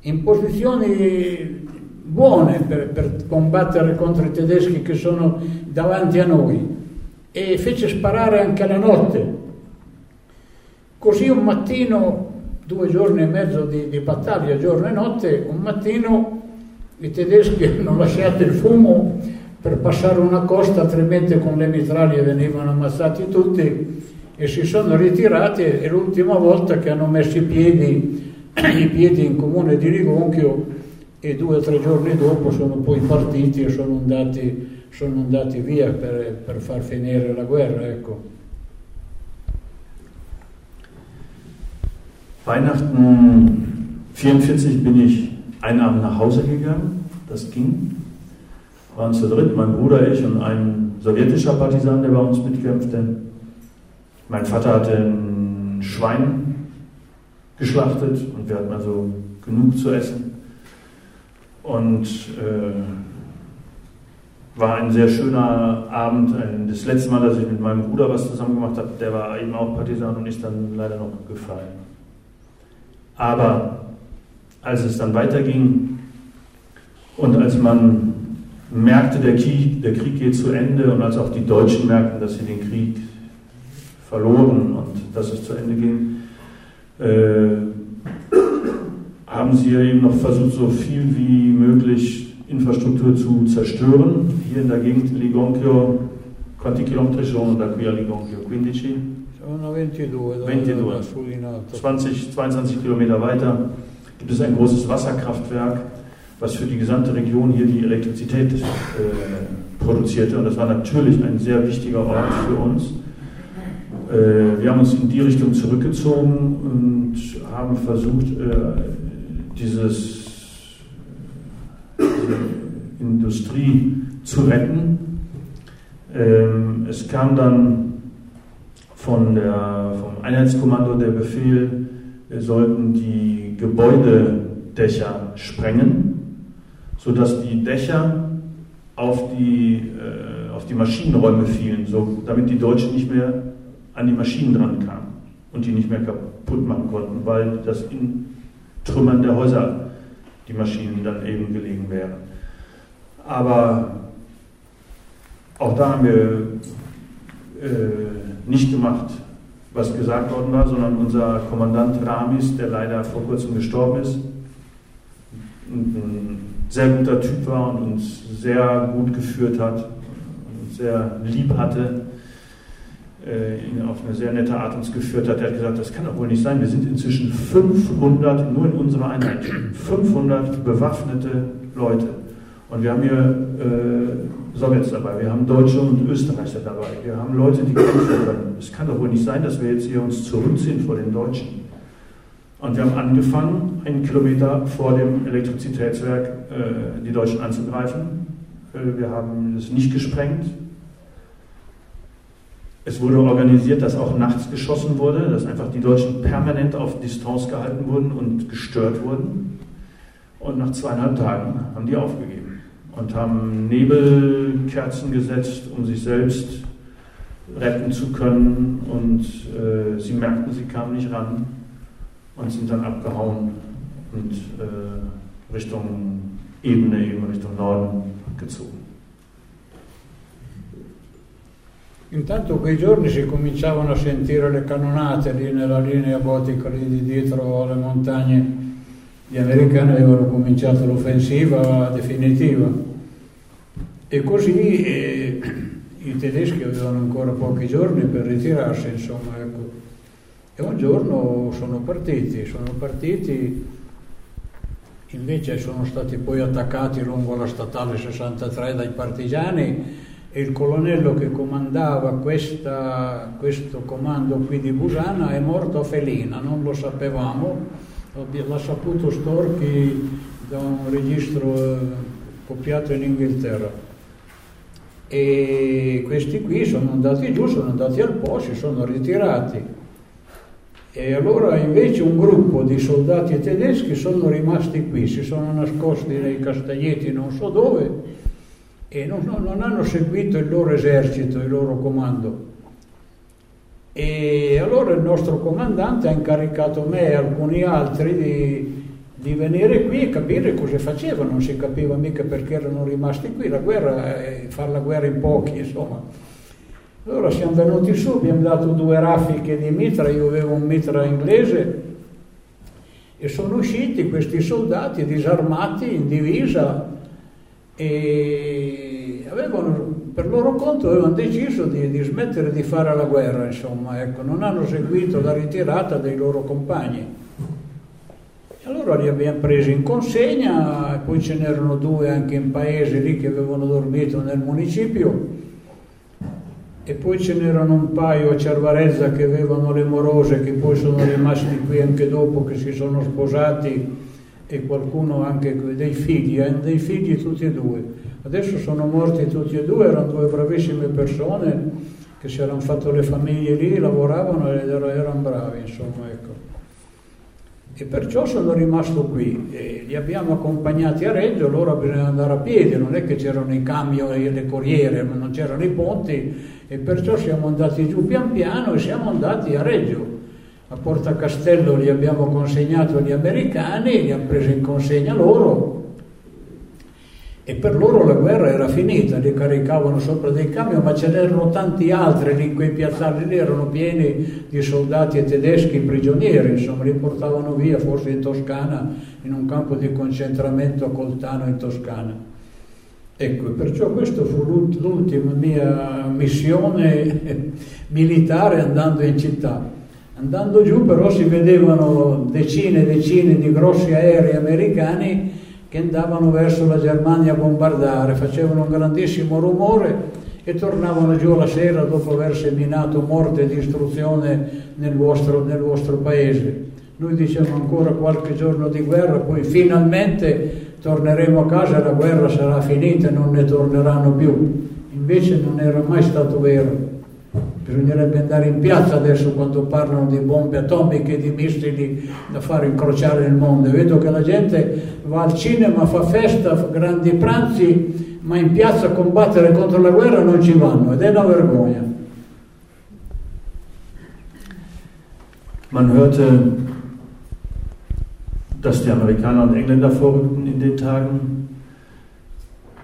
in posizioni buone per, per, combattere contro i tedeschi che sono davanti a noi e fece sparare anche la notte. Così un mattino, due giorni e mezzo di, di battaglia, giorno e notte, un mattino i tedeschi hanno lasciato il fumo per passare una costa, altrimenti con le mitraglie venivano ammazzati tutti e si sono ritirati e l'ultima volta che hanno messo i piedi, i piedi in comune di Rigonchio e due o tre giorni dopo sono poi partiti e sono andati, sono andati via per, per, far finire la guerra. Ecco. Weihnachten 44 bin ich einen Abend nach Hause gegangen, das ging. Wir waren zu dritt, mein Bruder, ich und ein sowjetischer Partisan, der bei uns mitkämpfte. Mein Vater hatte ein Schwein geschlachtet und wir hatten also genug zu essen. Und äh, war ein sehr schöner Abend. Das letzte Mal, dass ich mit meinem Bruder was zusammen gemacht habe, der war eben auch Partisan und ist dann leider noch gefallen. Aber als es dann weiterging und als man merkte, der Krieg, der Krieg geht zu Ende und als auch die Deutschen merkten, dass sie den Krieg verloren und dass es zu Ende ging, äh, haben sie ja eben noch versucht, so viel wie möglich Infrastruktur zu zerstören. Hier in der Gegend Ligonchio, quanti chilometri sono da qui a Ligonchio? 15? Sono 22, 22. 20, 22 Kilometer weiter gibt es ein großes Wasserkraftwerk, was für die gesamte Region hier die Elektrizität äh, produzierte. Und das war natürlich ein sehr wichtiger Ort für uns. Äh, wir haben uns in die Richtung zurückgezogen und haben versucht, äh, dieses Industrie zu retten. Ähm, es kam dann von der, vom Einheitskommando der Befehl, wir sollten die Gebäudedächer sprengen, sodass die Dächer auf die, äh, auf die Maschinenräume fielen, so, damit die Deutschen nicht mehr an die Maschinen dran kamen und die nicht mehr kaputt machen konnten, weil das in Trümmern der Häuser die Maschinen dann eben gelegen wären. Aber auch da haben wir äh, nicht gemacht, was gesagt worden war, sondern unser Kommandant Ramis, der leider vor kurzem gestorben ist, ein sehr guter Typ war und uns sehr gut geführt hat und sehr lieb hatte, ihn auf eine sehr nette Art uns geführt hat. Er hat gesagt, das kann doch wohl nicht sein. Wir sind inzwischen 500, nur in unserer Einheit, 500 bewaffnete Leute. Und wir haben hier äh, Sowjets dabei, wir haben Deutsche und Österreicher dabei, wir haben Leute, die kämpfen können. Es kann doch wohl nicht sein, dass wir jetzt hier uns zurückziehen vor den Deutschen. Und wir haben angefangen, einen Kilometer vor dem Elektrizitätswerk äh, die Deutschen anzugreifen. Äh, wir haben es nicht gesprengt. Es wurde organisiert, dass auch nachts geschossen wurde, dass einfach die Deutschen permanent auf Distanz gehalten wurden und gestört wurden. Und nach zweieinhalb Tagen haben die aufgegeben und haben Nebelkerzen gesetzt, um sich selbst retten zu können. Und äh, sie merkten, sie kamen nicht ran und sind dann abgehauen und äh, Richtung Ebene, eben Richtung Norden gezogen. Intanto quei giorni si cominciavano a sentire le cannonate lì nella linea botica lì di dietro alle montagne. Gli americani avevano cominciato l'offensiva definitiva e così eh, i tedeschi avevano ancora pochi giorni per ritirarsi, insomma, ecco. E un giorno sono partiti, sono partiti, invece sono stati poi attaccati lungo la statale 63 dai partigiani e il colonnello che comandava questa, questo comando qui di Busana è morto a Felina, non lo sapevamo, l'ha saputo Storchi da un registro eh, copiato in Inghilterra e questi qui sono andati giù, sono andati al po', si sono ritirati. E allora invece un gruppo di soldati tedeschi sono rimasti qui, si sono nascosti nei castaglietti non so dove e non, non hanno seguito il loro esercito, il loro comando. E allora il nostro comandante ha incaricato me e alcuni altri di, di venire qui e capire cosa facevano, non si capiva mica perché erano rimasti qui, la guerra è fare la guerra in pochi, insomma. Allora siamo venuti su, abbiamo dato due raffiche di mitra, io avevo un mitra inglese e sono usciti questi soldati disarmati in divisa e avevano, per loro conto avevano deciso di, di smettere di fare la guerra, insomma, ecco, non hanno seguito la ritirata dei loro compagni. Allora li abbiamo presi in consegna, poi ce n'erano due anche in paese lì che avevano dormito nel municipio e poi ce n'erano un paio a Cervarezza che avevano le morose che poi sono rimasti qui anche dopo che si sono sposati e qualcuno anche dei figli, eh? dei figli tutti e due. Adesso sono morti tutti e due, erano due bravissime persone che si erano fatto le famiglie lì, lavoravano ed erano bravi, insomma, ecco. E perciò sono rimasto qui, e li abbiamo accompagnati a Reggio, loro bisogna andare a piedi, non è che c'erano i camion e le corriere, non c'erano i ponti, e perciò siamo andati giù pian piano e siamo andati a Reggio. A Porta Castello li abbiamo consegnato agli americani, li hanno presi in consegna loro, e per loro la guerra era finita, li caricavano sopra dei camion, ma ce n'erano tanti altri lì in quei piazzali lì, erano pieni di soldati tedeschi prigionieri, insomma, li portavano via, forse in Toscana, in un campo di concentramento a Coltano in Toscana. Ecco, perciò questa fu l'ultima mia missione militare andando in città. Andando giù però si vedevano decine e decine di grossi aerei americani che andavano verso la Germania a bombardare, facevano un grandissimo rumore e tornavano giù la sera dopo aver seminato morte e distruzione nel vostro, nel vostro paese. Noi diciamo ancora qualche giorno di guerra, poi finalmente torneremo a casa e la guerra sarà finita e non ne torneranno più. Invece non era mai stato vero. Bisognerebbe andare in piazza adesso quando parlano di bombe atomiche, di missili da fare incrociare il mondo. Vedo che la gente va al cinema, fa festa, fa grandi pranzi, ma in piazza a combattere contro la guerra non ci vanno ed è una vergogna. Man hörte, dass die Amerikaner und Engländer vorrückten in den Tagen.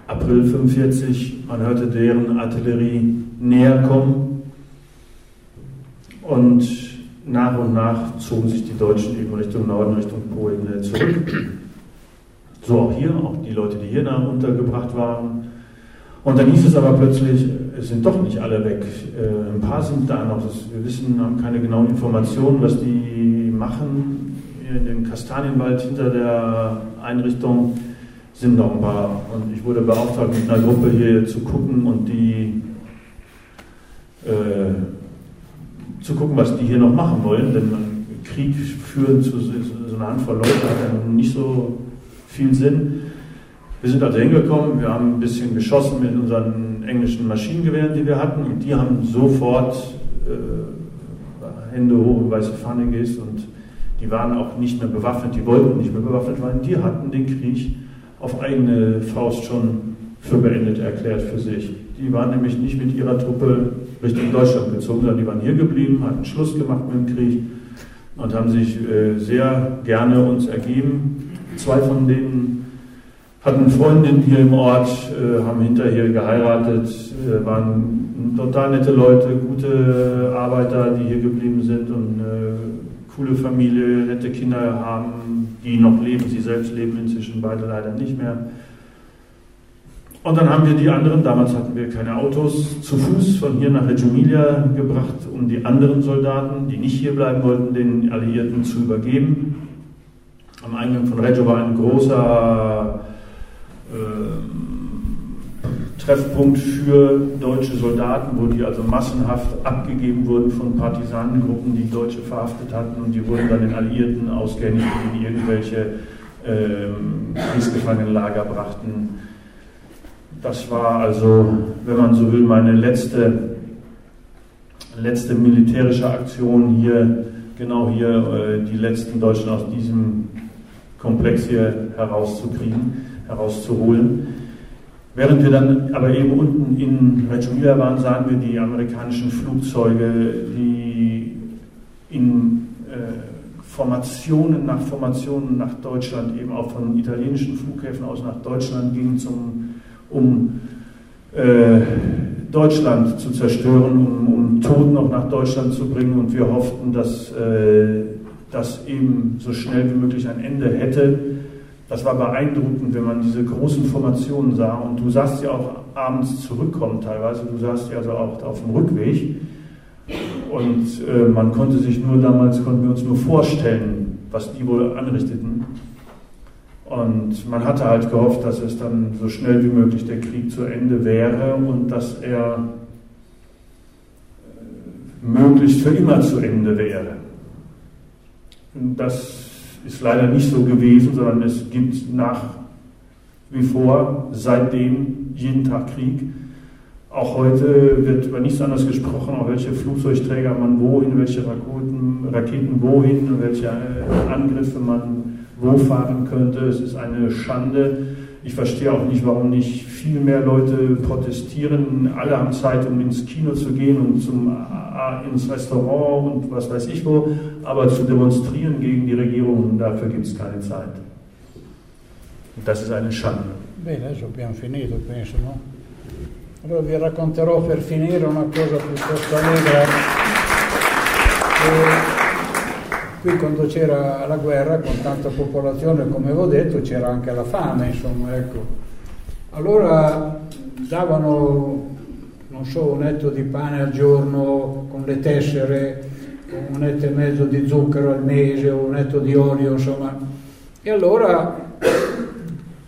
April 45, man hörte deren Artillerie näher kommen. Und nach und nach zogen sich die Deutschen eben Richtung Norden, Richtung Polen zurück. So auch hier, auch die Leute, die hier nach untergebracht waren. Und dann hieß es aber plötzlich, es sind doch nicht alle weg. Äh, ein paar sind da noch. wir wissen, haben keine genauen Informationen, was die machen. In dem Kastanienwald hinter der Einrichtung sind noch ein paar. Und ich wurde beauftragt, mit einer Gruppe hier zu gucken und die äh, zu gucken, was die hier noch machen wollen, denn Krieg führen zu so einer Handvoll Leute hat nicht so viel Sinn. Wir sind also hingekommen, wir haben ein bisschen geschossen mit unseren englischen Maschinengewehren, die wir hatten, und die haben sofort äh, Hände hoch, weiße Fahne gehst und die waren auch nicht mehr bewaffnet, die wollten nicht mehr bewaffnet werden, die hatten den Krieg auf eigene Faust schon für beendet erklärt für sich. Die waren nämlich nicht mit ihrer Truppe Richtung Deutschland gezogen, sondern die waren hier geblieben, hatten Schluss gemacht mit dem Krieg und haben sich äh, sehr gerne uns ergeben. Zwei von denen hatten Freundinnen hier im Ort, äh, haben hinterher geheiratet, äh, waren total nette Leute, gute Arbeiter, die hier geblieben sind und coole Familie, nette Kinder haben, die noch leben. Sie selbst leben inzwischen beide leider nicht mehr. Und dann haben wir die anderen, damals hatten wir keine Autos, zu Fuß von hier nach Reggio Emilia gebracht, um die anderen Soldaten, die nicht hier bleiben wollten, den Alliierten zu übergeben. Am Eingang von Reggio war ein großer äh, Treffpunkt für deutsche Soldaten, wo die also massenhaft abgegeben wurden von Partisanengruppen, die Deutsche verhaftet hatten und die wurden dann den Alliierten ausgehändigt, die irgendwelche äh, Kriegsgefangenenlager brachten das war also, wenn man so will, meine letzte, letzte militärische Aktion hier, genau hier, äh, die letzten Deutschen aus diesem Komplex hier herauszukriegen, herauszuholen. Während wir dann aber eben unten in Reggio waren, sahen wir die amerikanischen Flugzeuge, die in äh, Formationen nach Formationen nach Deutschland, eben auch von italienischen Flughäfen aus nach Deutschland gingen zum um äh, Deutschland zu zerstören, um, um Toten noch nach Deutschland zu bringen. Und wir hofften, dass äh, das eben so schnell wie möglich ein Ende hätte. Das war beeindruckend, wenn man diese großen Formationen sah. Und du sahst ja auch abends zurückkommen teilweise. Du sahst ja also auch auf dem Rückweg. Und äh, man konnte sich nur damals, konnten wir uns nur vorstellen, was die wohl anrichteten. Und man hatte halt gehofft, dass es dann so schnell wie möglich der Krieg zu Ende wäre und dass er äh, möglichst für immer zu Ende wäre. Das ist leider nicht so gewesen, sondern es gibt nach wie vor seitdem jeden Tag Krieg. Auch heute wird über nichts anderes gesprochen, auch welche Flugzeugträger man wohin, welche Raketen, Raketen wohin, welche äh, Angriffe man wo fahren könnte. Es ist eine Schande. Ich verstehe auch nicht, warum nicht viel mehr Leute protestieren. Alle haben Zeit, um ins Kino zu gehen und zum, äh, ins Restaurant und was weiß ich wo, aber zu demonstrieren gegen die Regierung, dafür gibt es keine Zeit. Und das ist eine Schande. Bene, adesso abbiamo finito, penso, no? Allora vi racconterò per finire una cosa piuttosto allegra. E qui quando c'era la guerra con tanta popolazione, come avevo detto, c'era anche la fame, insomma, ecco. Allora davano, non so, un etto di pane al giorno con le tessere, un etto e mezzo di zucchero al mese, un etto di olio, insomma. E allora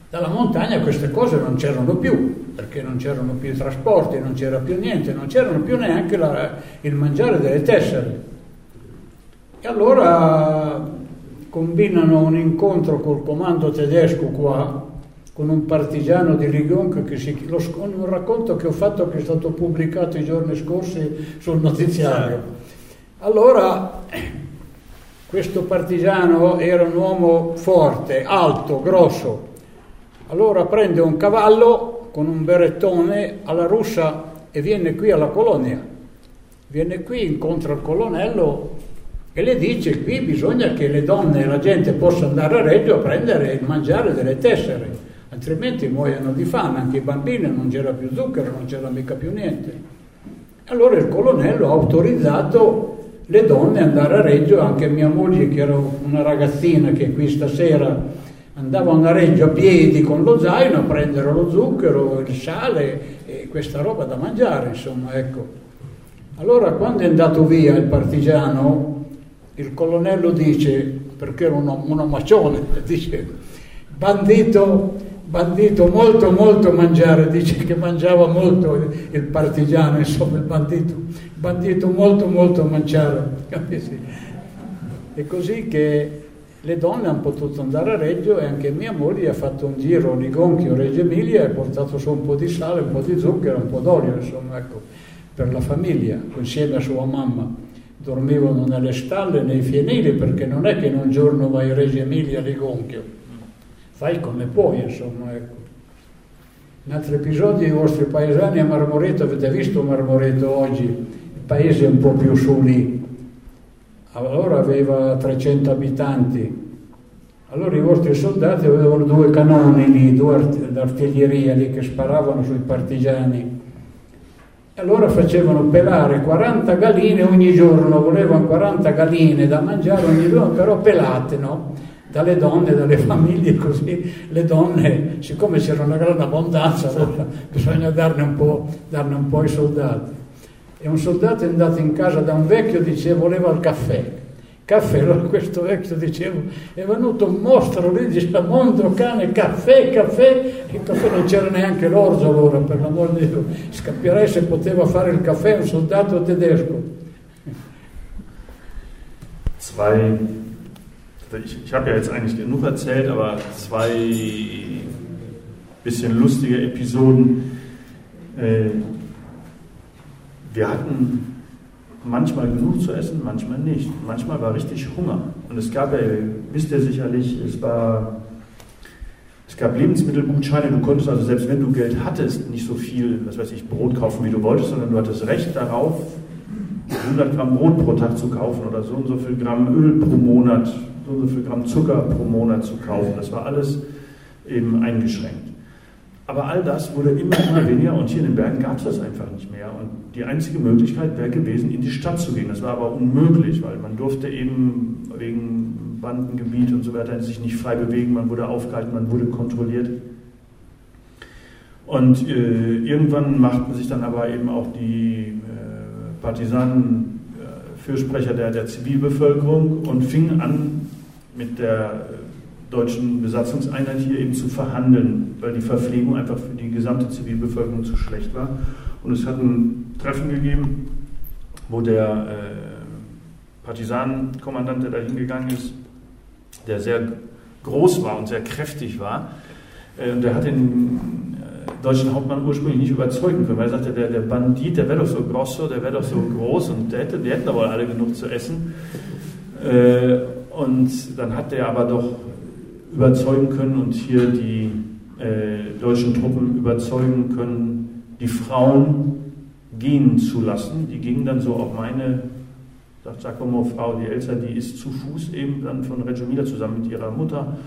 dalla montagna queste cose non c'erano più perché non c'erano più i trasporti, non c'era più niente, non c'erano più neanche la, il mangiare delle tessere. E allora combinano un incontro col comando tedesco qua, con un partigiano di Ligon, che si, lo, un racconto che ho fatto che è stato pubblicato i giorni scorsi sul notiziario. Allora, questo partigiano era un uomo forte, alto, grosso. Allora prende un cavallo con un berettone alla russa e viene qui alla colonia. Viene qui, incontra il colonnello e le dice qui bisogna che le donne e la gente possa andare a Reggio a prendere e mangiare delle tessere, altrimenti muoiono di fame, anche i bambini, non c'era più zucchero, non c'era mica più niente. Allora il colonnello ha autorizzato le donne ad andare a Reggio, anche mia moglie che era una ragazzina che qui stasera andavano a Reggio a piedi con lo zaino a prendere lo zucchero, il sale e questa roba da mangiare, insomma, ecco. Allora quando è andato via il partigiano, il colonnello dice, perché era un, omaccione, dice, bandito, bandito molto molto mangiare, dice che mangiava molto il partigiano, insomma il bandito, bandito molto molto mangiare, capisci? È così che le donne hanno potuto andare a Reggio e anche mia moglie ha fatto un giro di Gonchio, Reggio Emilia e ha portato su un po' di sale, un po' di zucchero, un po' d'olio, insomma, ecco, per la famiglia, insieme a sua mamma. Dormivano nelle stalle, nei fienili, perché non è che in un giorno vai a Reggio Emilia di Gonchio, fai come puoi, insomma, ecco. In altri episodi i vostri paesani a Marmoreto, avete visto Marmoreto oggi, il paese è un po' più su lì, allora aveva 300 abitanti. Allora i vostri soldati avevano due canoni lì, due art- d'artiglieria lì che sparavano sui partigiani. Allora facevano pelare 40 galline ogni giorno, volevano 40 galline da mangiare ogni giorno, però pelate, no? Dalle donne, dalle famiglie, così le donne, siccome c'era una grande abbondanza, allora bisogna darne un po', darne un po' ai soldati. E un soldato è andato in casa da un vecchio e diceva voleva il caffè. Caffè, allora questo vecchio diceva, è venuto un mostro lì, diceva mondo cane, caffè, caffè, il caffè non c'era neanche l'orzo allora, per l'amor di Dio, scappierei se poteva fare il caffè un soldato tedesco. Zwei, ich, ich habe ja jetzt eigentlich genug erzählt, aber zwei bisschen lustige Episoden. Äh, wir hatten manchmal genug zu essen, manchmal nicht. Manchmal war richtig Hunger. Und es gab wisst ihr sicherlich, es war, es gab Lebensmittelgutscheine. Du konntest also, selbst wenn du Geld hattest, nicht so viel, was weiß ich, Brot kaufen, wie du wolltest, sondern du hattest Recht darauf, 100 Gramm Brot pro Tag zu kaufen oder so und so viel Gramm Öl pro Monat, so und so viel Gramm Zucker pro Monat zu kaufen. Das war alles eben eingeschränkt. Aber all das wurde immer, immer weniger und hier in den Bergen gab es das einfach nicht mehr. Und die einzige Möglichkeit wäre gewesen, in die Stadt zu gehen. Das war aber unmöglich, weil man durfte eben wegen Bandengebiet und so weiter sich nicht frei bewegen, man wurde aufgehalten, man wurde kontrolliert. Und äh, irgendwann machten sich dann aber eben auch die äh, Partisanen äh, Fürsprecher der, der Zivilbevölkerung und fingen an mit der deutschen Besatzungseinheit hier eben zu verhandeln, weil die Verpflegung einfach für die gesamte Zivilbevölkerung zu schlecht war. Und es hat ein Treffen gegeben, wo der äh, Partisanenkommandant, der da hingegangen ist, der sehr groß war und sehr kräftig war, äh, der hat den, deutschen Hauptmann ursprünglich nicht überzeugen können, weil er sagte, der, der Bandit, der wäre doch so grosso, der wäre doch so groß und der hätte, die hätten aber alle genug zu essen. Äh, und dann hat er aber doch überzeugen können und hier die äh, deutschen Truppen überzeugen können, die Frauen gehen zu lassen. Die gingen dann so auf meine, sagt Giacomo, Frau, die Elsa, die ist zu Fuß eben dann von Reggio Emilia zusammen mit ihrer Mutter,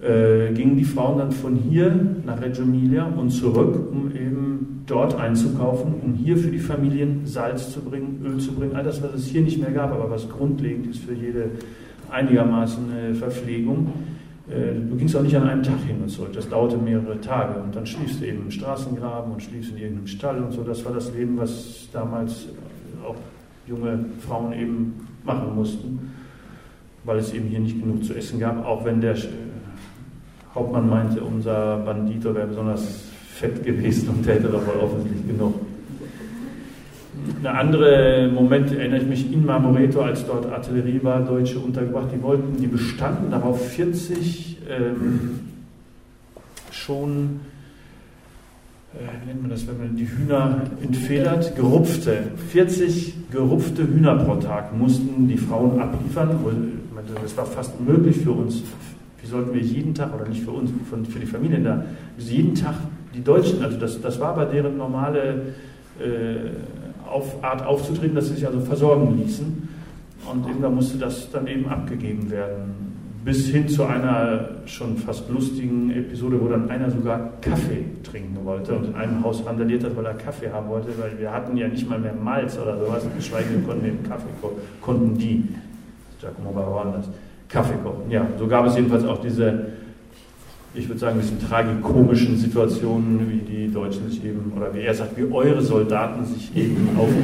äh, gingen die Frauen dann von hier nach Reggio Emilia und zurück, um eben dort einzukaufen, um hier für die Familien Salz zu bringen, Öl zu bringen, all das, was es hier nicht mehr gab, aber was grundlegend ist für jede einigermaßen äh, Verpflegung. Äh, du gingst auch nicht an einem Tag hin und zurück, das dauerte mehrere Tage und dann schliefst du eben im Straßengraben und schliefst in irgendeinem Stall und so. Das war das Leben, was damals auch junge Frauen eben machen mussten, weil es eben hier nicht genug zu essen gab, auch wenn der äh, Hauptmann meinte, unser Bandito wäre besonders fett gewesen und der hätte doch wohl offensichtlich genug. Eine andere Moment erinnere ich mich in Marmoreto, als dort Artillerie war, Deutsche untergebracht, die wollten, die bestanden darauf 40 ähm, schon, äh, wie nennt man das, wenn man die Hühner entfedert, gerupfte, 40 gerupfte Hühner pro Tag mussten die Frauen abliefern. Das war fast unmöglich für uns. Wie sollten wir jeden Tag, oder nicht für uns, für die Familien da, jeden Tag die Deutschen, also das, das war bei deren normale äh, auf Art aufzutreten, dass sie sich also versorgen ließen. Und irgendwann musste das dann eben abgegeben werden. Bis hin zu einer schon fast lustigen Episode, wo dann einer sogar Kaffee trinken wollte und in einem Haus randaliert hat, weil er Kaffee haben wollte, weil wir hatten ja nicht mal mehr Malz oder sowas, geschweige denn konnten wir Kaffee konnten die, Giacomo Bavaran das, Kaffee kochen. Ja, so gab es jedenfalls auch diese ich würde sagen, bisschen tragikomischen Situationen, wie die Deutschen sich eben, oder wie er sagt, wie eure Soldaten sich eben haben.